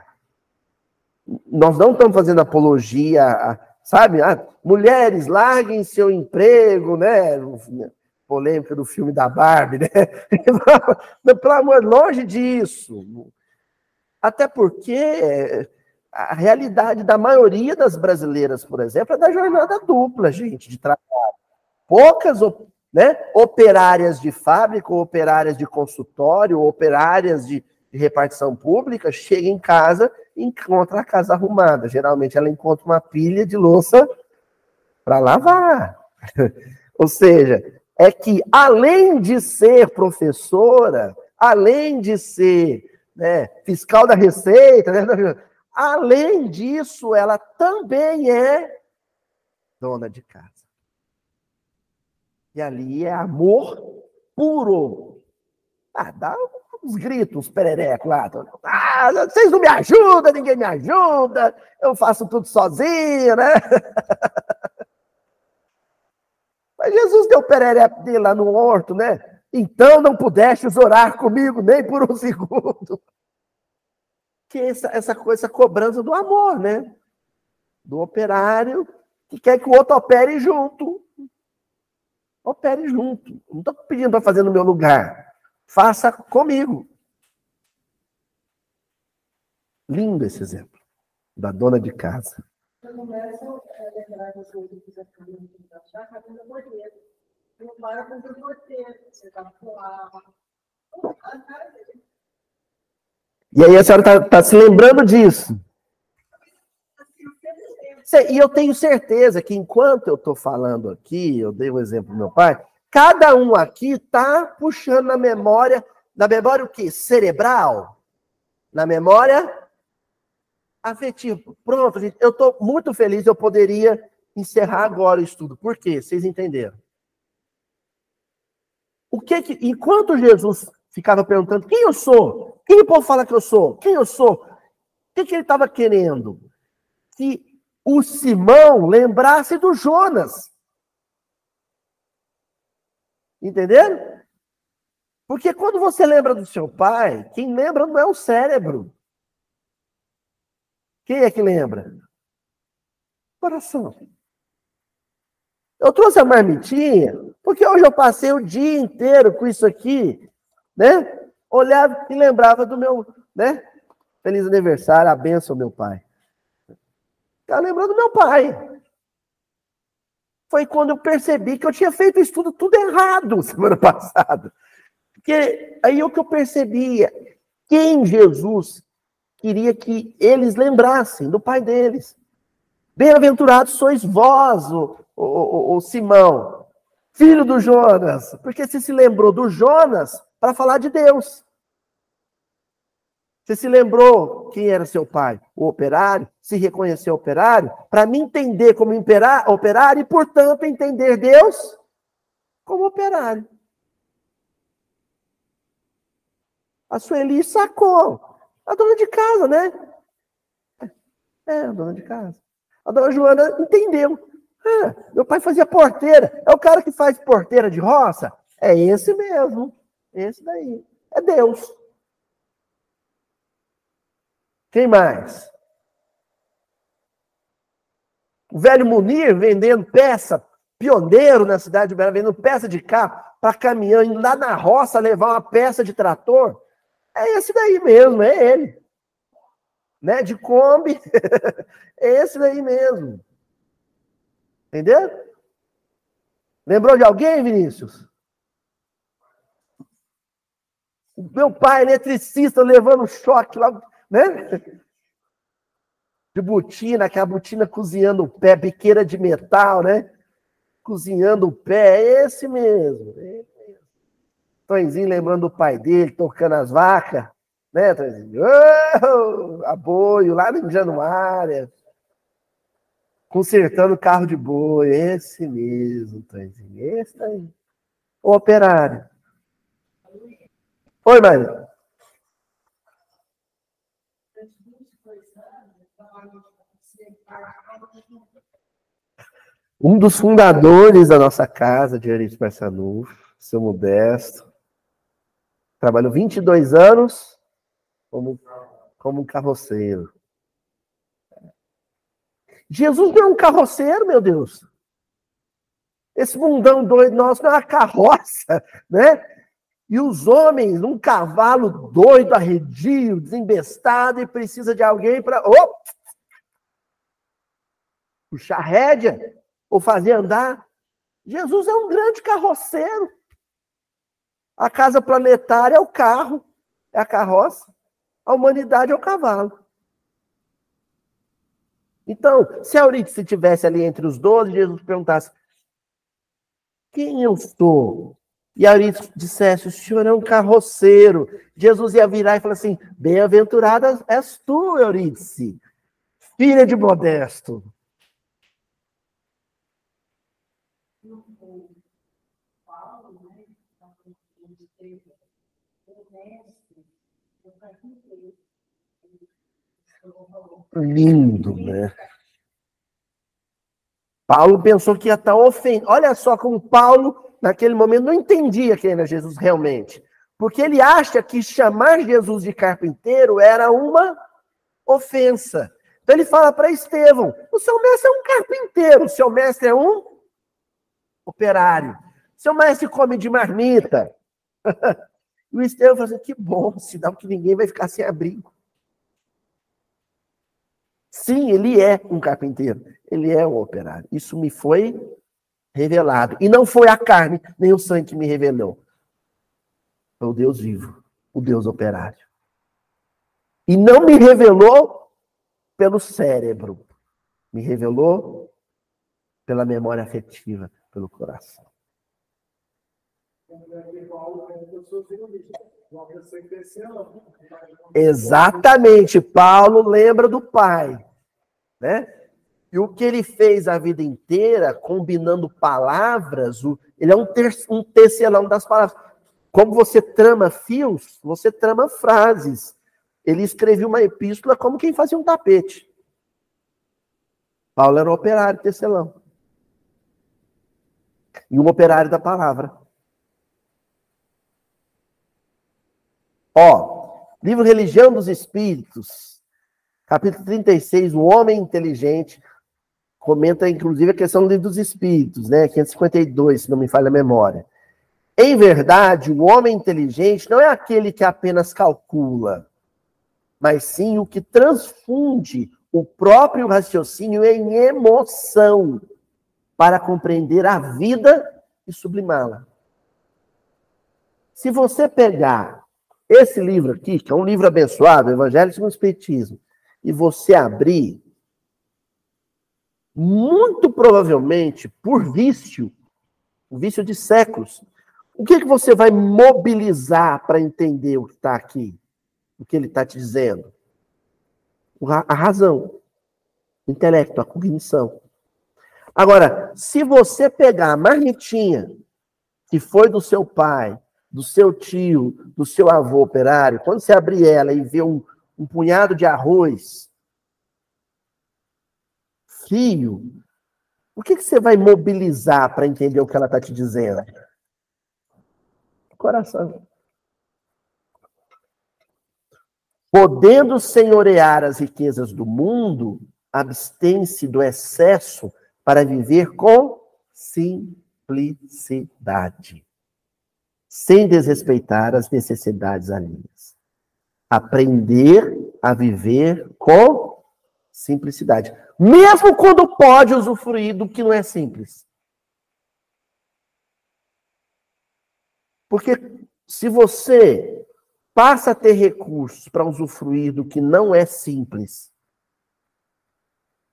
Nós não estamos fazendo apologia, sabe? Ah, mulheres, larguem seu emprego, né? polêmica do filme da Barbie, né? Pelo amor, longe disso. Até porque a realidade da maioria das brasileiras, por exemplo, é da jornada dupla, gente, de trabalho. Poucas né, operárias de fábrica, operárias de consultório, operárias de, de repartição pública chegam em casa e encontram a casa arrumada. Geralmente ela encontra uma pilha de louça para lavar. Ou seja, é que, além de ser professora, além de ser né, fiscal da Receita, né, além disso, ela também é dona de casa. que ali é amor puro. Ah, dá uns gritos, uns pererecos lá. Ah, vocês não me ajudam, ninguém me ajuda, eu faço tudo sozinho, né? Mas Jesus deu perereco dele lá no horto, né? Então não pudestes orar comigo nem por um segundo. Que essa, essa coisa, essa cobrança do amor, né? Do operário que quer que o outro opere junto. Opere junto. Não estou pedindo para fazer no meu lugar. Faça comigo. Lindo esse exemplo da dona de casa. Eu começo a lembrar das coisas que você já acabou no porteiro. Não para com o porteiro. Você está lá. E aí a senhora está tá se lembrando disso. E eu tenho certeza que enquanto eu estou falando aqui, eu dei o um exemplo do meu pai, cada um aqui está puxando na memória, na memória o quê? Cerebral? Na memória afetiva. Pronto, gente, eu estou muito feliz, eu poderia encerrar agora o estudo. Por quê? Vocês entenderam? O que que, enquanto Jesus ficava perguntando quem eu sou, quem o povo fala que eu sou, quem eu sou, o que, que ele estava querendo? Que o Simão lembrasse do Jonas. Entenderam? Porque quando você lembra do seu pai, quem lembra não é o cérebro. Quem é que lembra? Coração. Eu trouxe a marmitinha, porque hoje eu passei o dia inteiro com isso aqui, né? Olhava e lembrava do meu, né? Feliz aniversário, a benção, meu pai. Estava lembrando do meu pai. Foi quando eu percebi que eu tinha feito isso tudo, tudo errado semana passada. Porque aí o que eu percebia, quem Jesus queria que eles lembrassem do pai deles. Bem-aventurados sois vós, o, o, o, o, Simão, filho do Jonas, porque você se lembrou do Jonas para falar de Deus. Você se lembrou quem era seu pai? O operário? Se reconheceu operário? Para me entender como operário e, portanto, entender Deus como operário. A Sueli sacou. A dona de casa, né? É, a dona de casa. A dona Joana entendeu. Ah, meu pai fazia porteira. É o cara que faz porteira de roça? É esse mesmo. Esse daí. É Deus. Quem mais? O velho Munir vendendo peça, pioneiro na cidade de Bela, vendendo peça de carro para caminhão, indo lá na roça levar uma peça de trator. É esse daí mesmo, é ele. Né? De Kombi. é esse daí mesmo. Entendeu? Lembrou de alguém, Vinícius? O meu pai, eletricista, levando choque lá, né? De botina, aquela botina cozinhando o pé, biqueira de metal, né? Cozinhando o pé, é esse mesmo. É Tonzinho lembrando do pai dele, tocando as vacas, né, Tonzinho? Oh, aboio, lá em Januária. Consertando carro de boi, esse mesmo, Tonzinho, esse aí. O operário. Oi, Maria. Um dos fundadores da nossa casa de Marçanufo, seu Modesto, Trabalhou 22 anos como, como um carroceiro. Jesus não é um carroceiro, meu Deus. Esse mundão doido nosso não é uma carroça, né? E os homens, um cavalo doido, arredio, desembestado, e precisa de alguém para oh! Puxar rédea ou fazer andar. Jesus é um grande carroceiro. A casa planetária é o carro, é a carroça. A humanidade é o cavalo. Então, se Eurídice estivesse ali entre os doze, Jesus perguntasse: Quem eu sou? E Eurídice dissesse: O senhor é um carroceiro. Jesus ia virar e falar assim: Bem-aventurada és tu, Eurídice, filha de Modesto. Lindo, né? Paulo pensou que ia estar ofendendo. Olha só como Paulo, naquele momento, não entendia quem era Jesus realmente. Porque ele acha que chamar Jesus de carpinteiro era uma ofensa. Então ele fala para Estevão: o seu mestre é um carpinteiro, o seu mestre é um operário. Seu mestre come de marmita. e o Estevão fala assim: que bom, sinal que ninguém vai ficar sem abrigo. Sim, ele é um carpinteiro, ele é um operário. Isso me foi revelado. E não foi a carne, nem o sangue que me revelou, é o Deus vivo, o Deus operário. E não me revelou pelo cérebro, me revelou pela memória afetiva, pelo coração. Exatamente, Paulo lembra do pai, né? E o que ele fez a vida inteira, combinando palavras, ele é um, ter, um tecelão das palavras. Como você trama fios, você trama frases. Ele escreveu uma epístola como quem fazia um tapete. Paulo era um operário tecelão. E um operário da palavra. Ó, livro Religião dos Espíritos, capítulo 36, o homem inteligente, comenta inclusive a questão do livro dos Espíritos, né? 552, se não me falha a memória. Em verdade, o homem inteligente não é aquele que apenas calcula, mas sim o que transfunde o próprio raciocínio em emoção para compreender a vida e sublimá-la. Se você pegar esse livro aqui, que é um livro abençoado, Evangelho segundo o Espiritismo, e você abrir, muito provavelmente, por vício, o vício de séculos, o que, que você vai mobilizar para entender o que está aqui? O que ele está te dizendo? A razão, o intelecto, a cognição. Agora, se você pegar a marmitinha que foi do seu pai, do seu tio, do seu avô operário, quando você abrir ela e ver um, um punhado de arroz frio, o que, que você vai mobilizar para entender o que ela está te dizendo? coração. Podendo senhorear as riquezas do mundo, abstém-se do excesso para viver com simplicidade, sem desrespeitar as necessidades alheias. Aprender a viver com simplicidade, mesmo quando pode usufruir do que não é simples. Porque se você passa a ter recursos para usufruir do que não é simples,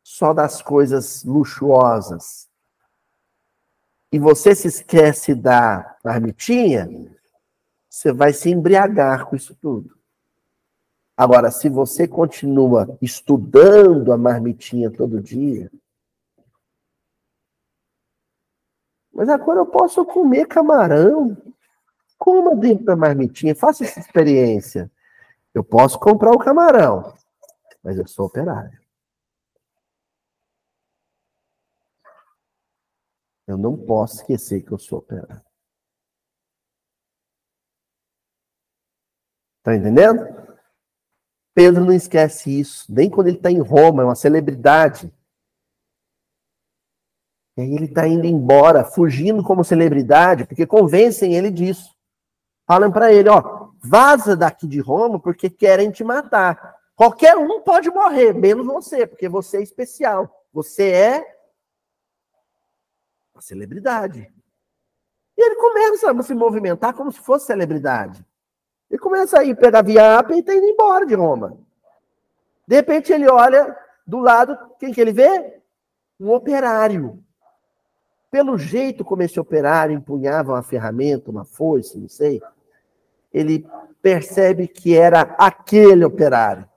só das coisas luxuosas, e você se esquece da marmitinha, você vai se embriagar com isso tudo. Agora, se você continua estudando a marmitinha todo dia, mas agora eu posso comer camarão, Coma dentro da marmitinha, faça essa experiência. Eu posso comprar o camarão, mas eu sou operário. Eu não posso esquecer que eu sou operário. Tá entendendo? Pedro não esquece isso, nem quando ele está em Roma, é uma celebridade. E aí ele está indo embora, fugindo como celebridade, porque convencem ele disso. Falam para ele, ó, vaza daqui de Roma porque querem te matar. Qualquer um pode morrer, menos você, porque você é especial. Você é uma celebridade. E ele começa a se movimentar como se fosse celebridade. Ele começa a ir pegar viapa e está indo embora de Roma. De repente ele olha do lado, quem que ele vê? Um operário. Pelo jeito como esse operário empunhava uma ferramenta, uma foice, não sei, ele percebe que era aquele operário.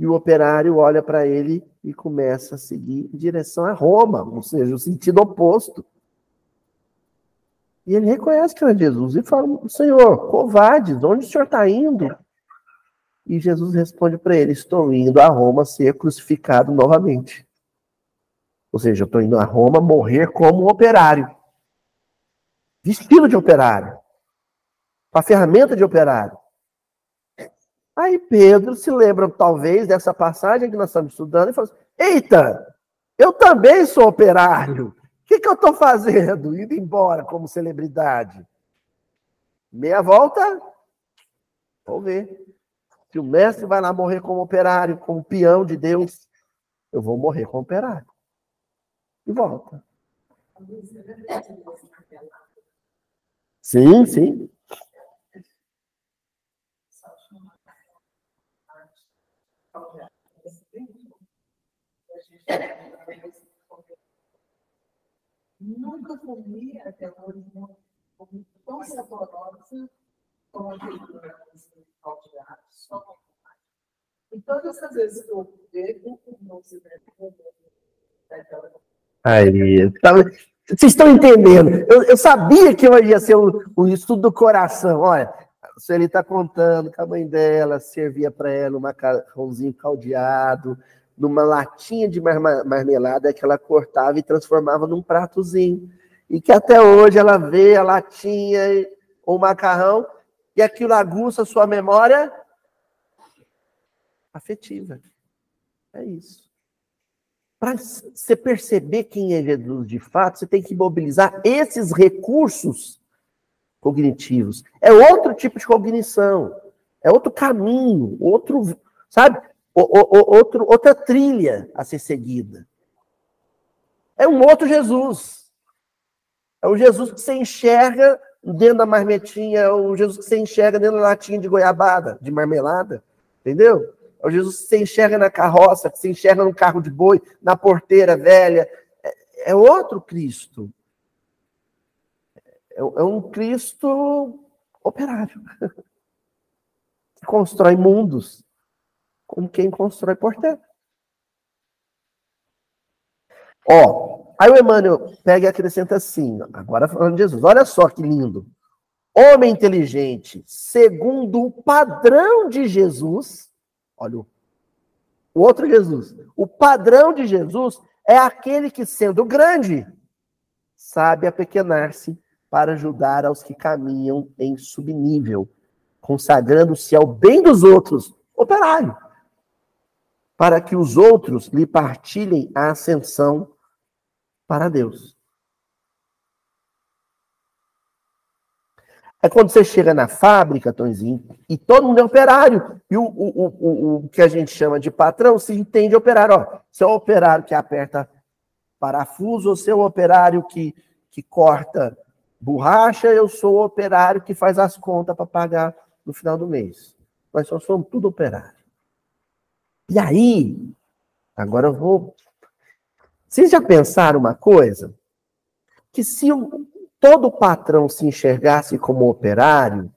E o operário olha para ele e começa a seguir em direção a Roma, ou seja, o sentido oposto. E ele reconhece que era Jesus e fala: Senhor, covardes, onde o senhor está indo? E Jesus responde para ele: Estou indo a Roma ser crucificado novamente. Ou seja, eu estou indo a Roma morrer como operário. Vestido de operário. Com a ferramenta de operário. Aí Pedro se lembra, talvez, dessa passagem que nós estamos estudando e fala assim: Eita, eu também sou operário. O que, que eu estou fazendo? Indo embora como celebridade. Meia volta? Vamos ver. Se o mestre vai lá morrer como operário, como peão de Deus, eu vou morrer como operário. E volta. Sim, sim. Nunca comi até hoje tão saborosa como aquele E todas as vezes que eu bebo, não se Aí, tá, vocês estão entendendo? Eu, eu, sabia que hoje ia ser o, o estudo do coração. Olha, a Sueli está contando que a mãe dela servia para ela um macarrãozinho caldeado, numa latinha de marmelada que ela cortava e transformava num pratozinho. E que até hoje ela vê a latinha ou o macarrão e aquilo aguça sua memória afetiva. É isso. Para você perceber quem é Jesus de fato, você tem que mobilizar esses recursos cognitivos. É outro tipo de cognição. É outro caminho, outro, sabe? O, o, outro, outra trilha a ser seguida. É um outro Jesus. É o Jesus que você enxerga dentro da marmetinha, é o Jesus que você enxerga dentro da latinha de goiabada, de marmelada. Entendeu? É o Jesus que você enxerga na carroça, que você enxerga no carro de boi, na porteira velha. É, é outro Cristo. É, é um Cristo operário. Que constrói mundos como quem constrói porteiro. Ó, aí o Emmanuel pega e acrescenta assim, agora falando de Jesus, olha só que lindo. Homem inteligente, segundo o padrão de Jesus, olha o, o outro Jesus, o padrão de Jesus é aquele que, sendo grande, sabe apequenar-se para ajudar aos que caminham em subnível, consagrando-se ao bem dos outros, operário para que os outros lhe partilhem a ascensão para Deus. É quando você chega na fábrica, Tonzinho, e todo mundo é operário. E o, o, o, o que a gente chama de patrão se entende operário. Ó, você é o operário que aperta parafuso, ou você é o operário que, que corta borracha, eu sou o operário que faz as contas para pagar no final do mês. Nós só somos tudo operário. E aí, agora eu vou. Vocês já pensaram uma coisa? Que se todo patrão se enxergasse como operário,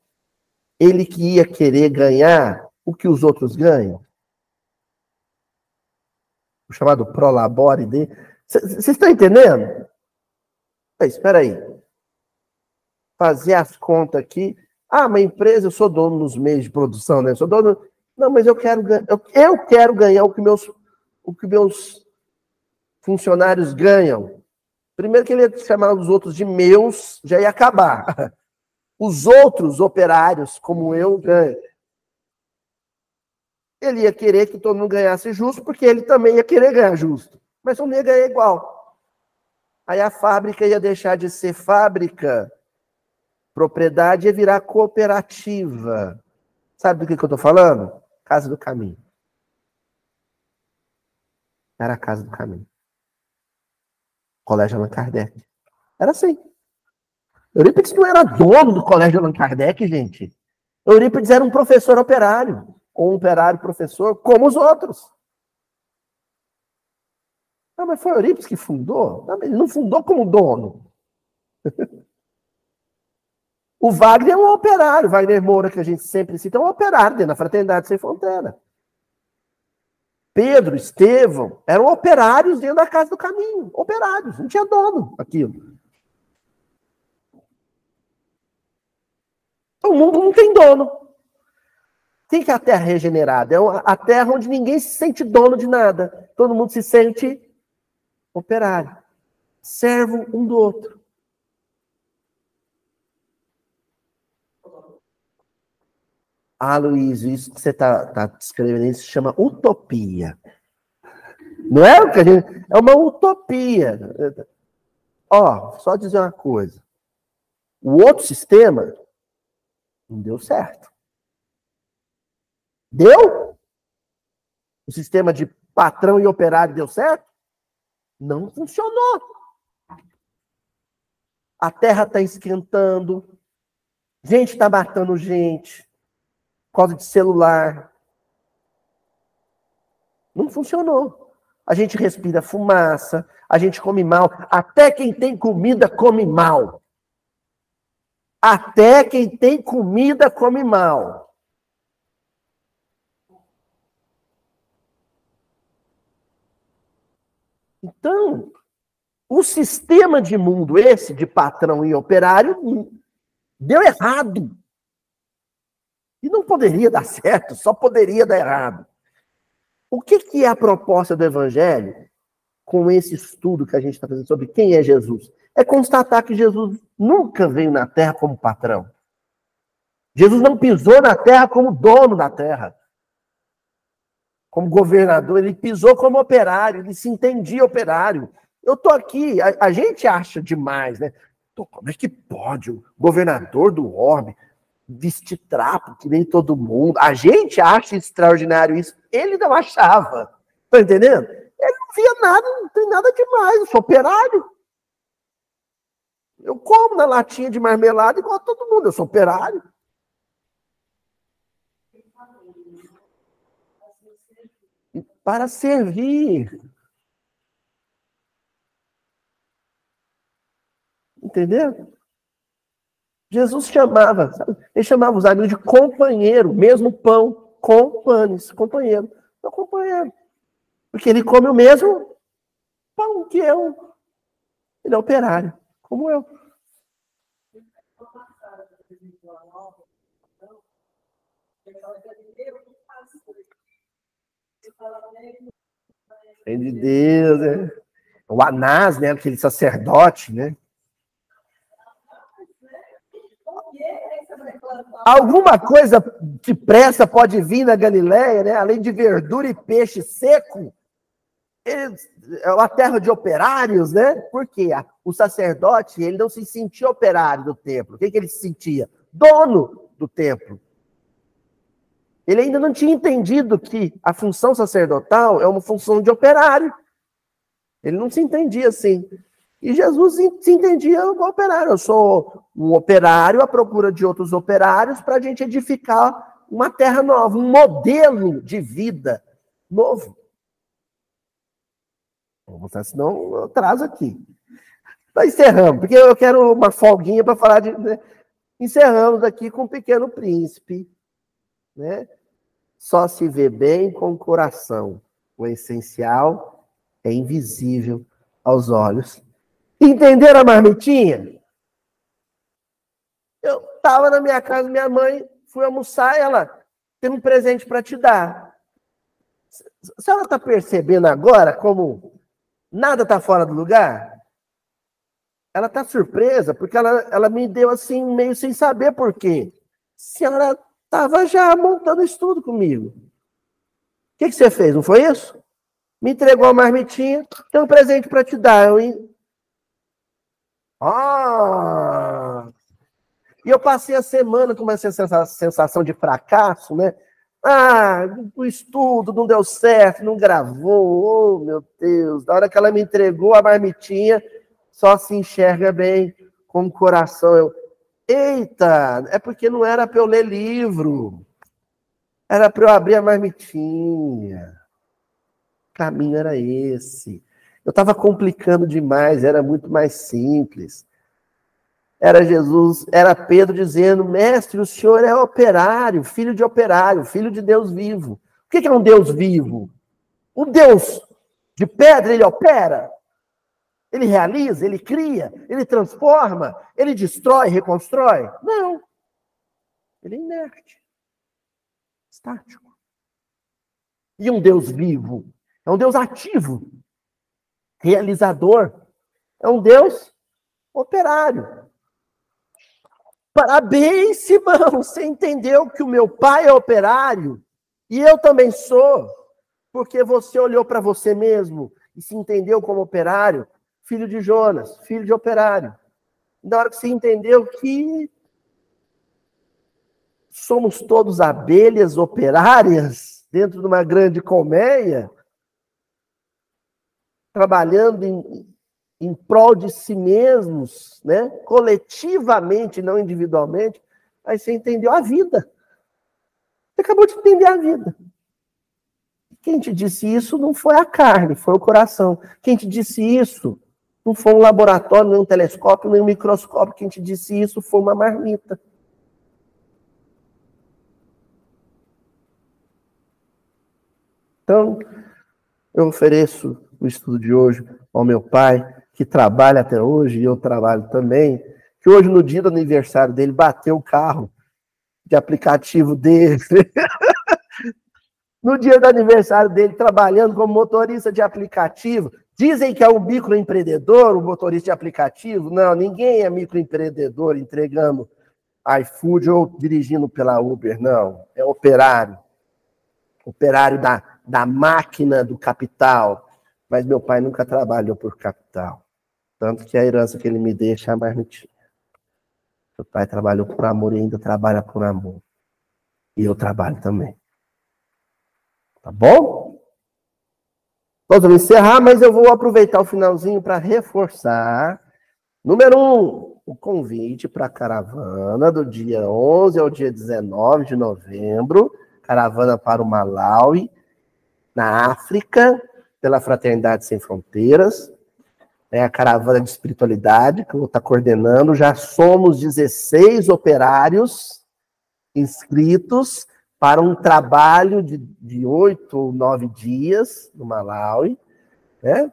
ele que ia querer ganhar o que os outros ganham? O chamado prolabore de. Vocês estão entendendo? Espera aí. Fazer as contas aqui. Ah, uma empresa, eu sou dono dos meios de produção, né? Eu sou dono. Não, mas eu quero, eu, eu quero ganhar o que, meus, o que meus funcionários ganham. Primeiro que ele ia chamar os outros de meus, já ia acabar. Os outros operários, como eu, ganham. Ele ia querer que todo mundo ganhasse justo, porque ele também ia querer ganhar justo. Mas o ia ganhar igual. Aí a fábrica ia deixar de ser fábrica, propriedade ia virar cooperativa. Sabe do que, que eu estou falando? Casa do Caminho. Era a Casa do Caminho. Colégio Allan Kardec. Era assim. Eurípides não era dono do Colégio Allan Kardec, gente. Eurípides era um professor operário, ou um operário professor, como os outros. Não, mas foi Eurípides que fundou? Não, ele não fundou como dono. O Wagner é um operário, Wagner Moura, que a gente sempre cita, é um operário dentro da Fraternidade Sem Fronteira. Pedro, Estevão, eram operários dentro da Casa do Caminho. Operários, não tinha dono aquilo. o mundo não tem dono. Quem que é a terra regenerada? É a terra onde ninguém se sente dono de nada. Todo mundo se sente operário, servo um do outro. Ah, Luiz, isso que você está tá descrevendo se chama utopia. Não é o que a gente. É uma utopia. Ó, só dizer uma coisa. O outro sistema não deu certo. Deu? O sistema de patrão e operário deu certo? Não funcionou. A terra está esquentando. Gente está matando gente. Por causa de celular. Não funcionou. A gente respira fumaça, a gente come mal. Até quem tem comida come mal. Até quem tem comida come mal. Então, o sistema de mundo esse, de patrão e operário, deu errado. E não poderia dar certo, só poderia dar errado. O que, que é a proposta do Evangelho com esse estudo que a gente está fazendo sobre quem é Jesus? é constatar que Jesus nunca veio na terra como patrão. Jesus não pisou na terra como dono da terra. Como governador, ele pisou como operário, ele se entendia operário. Eu estou aqui, a, a, gente acha demais, né? como é que pode o governador do orbe vestir trapo que nem todo mundo? A gente acha extraordinário isso. Ele não achava. Tá entendendo? Ele não via nada, não tem nada demais, eu sou operário. Eu como na latinha de marmelada igual a todo mundo, eu sou operário. Para servir. Entendeu? Jesus chamava, sabe? ele chamava os amigos de companheiro, mesmo pão, com panes, companheiro. Meu companheiro. Porque ele come o mesmo pão que eu. Ele é operário como eu. Vem de Deus, né? O Anás, né? Aquele sacerdote, né? Alguma coisa de pressa pode vir na Galileia, né? Além de verdura e peixe seco, é uma terra de operários, né? Porque o sacerdote ele não se sentia operário do templo. O que, que ele se sentia? Dono do templo. Ele ainda não tinha entendido que a função sacerdotal é uma função de operário. Ele não se entendia assim. E Jesus se entendia como operário. Eu sou um operário à procura de outros operários para a gente edificar uma terra nova, um modelo de vida novo. Vou mostrar, senão eu trazo aqui. Nós encerramos, porque eu quero uma folguinha para falar de. Né? Encerramos aqui com o Pequeno Príncipe. Né? Só se vê bem com o coração. O essencial é invisível aos olhos. Entenderam a marmitinha? Eu estava na minha casa, minha mãe, fui almoçar, ela tem um presente para te dar. A senhora está percebendo agora como Nada está fora do lugar? Ela está surpresa, porque ela, ela me deu assim, meio sem saber por quê. A senhora estava já montando estudo comigo. O que, que você fez? Não foi isso? Me entregou a marmitinha, tem um presente para te dar. Eu... Ah! E eu passei a semana com uma sensação de fracasso, né? Ah, o estudo não deu certo, não gravou. Oh, meu Deus. Da hora que ela me entregou a marmitinha, só se enxerga bem com o coração. Eu, eita, é porque não era para eu ler livro. Era para eu abrir a marmitinha. O caminho era esse. Eu estava complicando demais, era muito mais simples era Jesus, era Pedro dizendo: Mestre, o senhor é operário, filho de operário, filho de Deus vivo. O que é um Deus vivo? Um Deus de pedra, ele opera, ele realiza, ele cria, ele transforma, ele destrói, reconstrói? Não. Ele é inerte, estático. E um Deus vivo é um Deus ativo, realizador, é um Deus operário. Parabéns, Simão, você entendeu que o meu pai é operário e eu também sou, porque você olhou para você mesmo e se entendeu como operário, filho de Jonas, filho de operário. Na hora que você entendeu que somos todos abelhas operárias dentro de uma grande colmeia, trabalhando em, em prol de si mesmos, né? coletivamente, não individualmente, aí você entendeu a vida. Você acabou de entender a vida. Quem te disse isso não foi a carne, foi o coração. Quem te disse isso não foi um laboratório, nem um telescópio, nem um microscópio. Quem te disse isso foi uma marmita. Então, eu ofereço o estudo de hoje ao meu pai, que trabalha até hoje, e eu trabalho também, que hoje, no dia do aniversário dele, bateu o carro de aplicativo dele. no dia do aniversário dele, trabalhando como motorista de aplicativo. Dizem que é um microempreendedor, um motorista de aplicativo. Não, ninguém é microempreendedor entregando iFood ou dirigindo pela Uber, não. É operário. Operário da, da máquina do capital. Mas meu pai nunca trabalhou por capital. Tanto que a herança que ele me deixa é mais mentira. Meu pai trabalhou por amor e ainda trabalha por amor. E eu trabalho também. Tá bom? Nós vamos encerrar, mas eu vou aproveitar o finalzinho para reforçar. Número um, o convite para a caravana do dia 11 ao dia 19 de novembro. Caravana para o Malawi, na África, pela Fraternidade Sem Fronteiras. É a caravana de espiritualidade que eu vou estar coordenando. Já somos 16 operários inscritos para um trabalho de, de oito ou nove dias no Malawi. Né?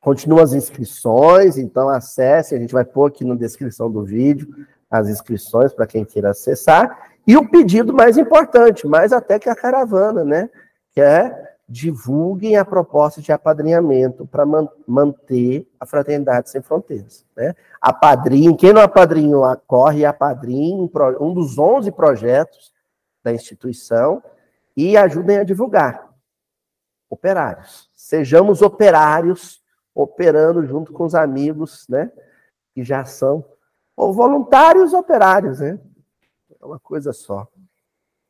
Continuam as inscrições, então acesse, a gente vai pôr aqui na descrição do vídeo as inscrições para quem queira acessar. E o pedido mais importante, mais até que a caravana, né? Que é divulguem a proposta de apadrinhamento para man manter a Fraternidade Sem Fronteiras. Né? Apadrinhe, quem não apadrinhou, corre e apadrinhe um dos 11 projetos da instituição e ajudem a divulgar. Operários. Sejamos operários, operando junto com os amigos, né? Que já são ou voluntários operários, né? É uma coisa só.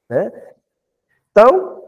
Né? Então,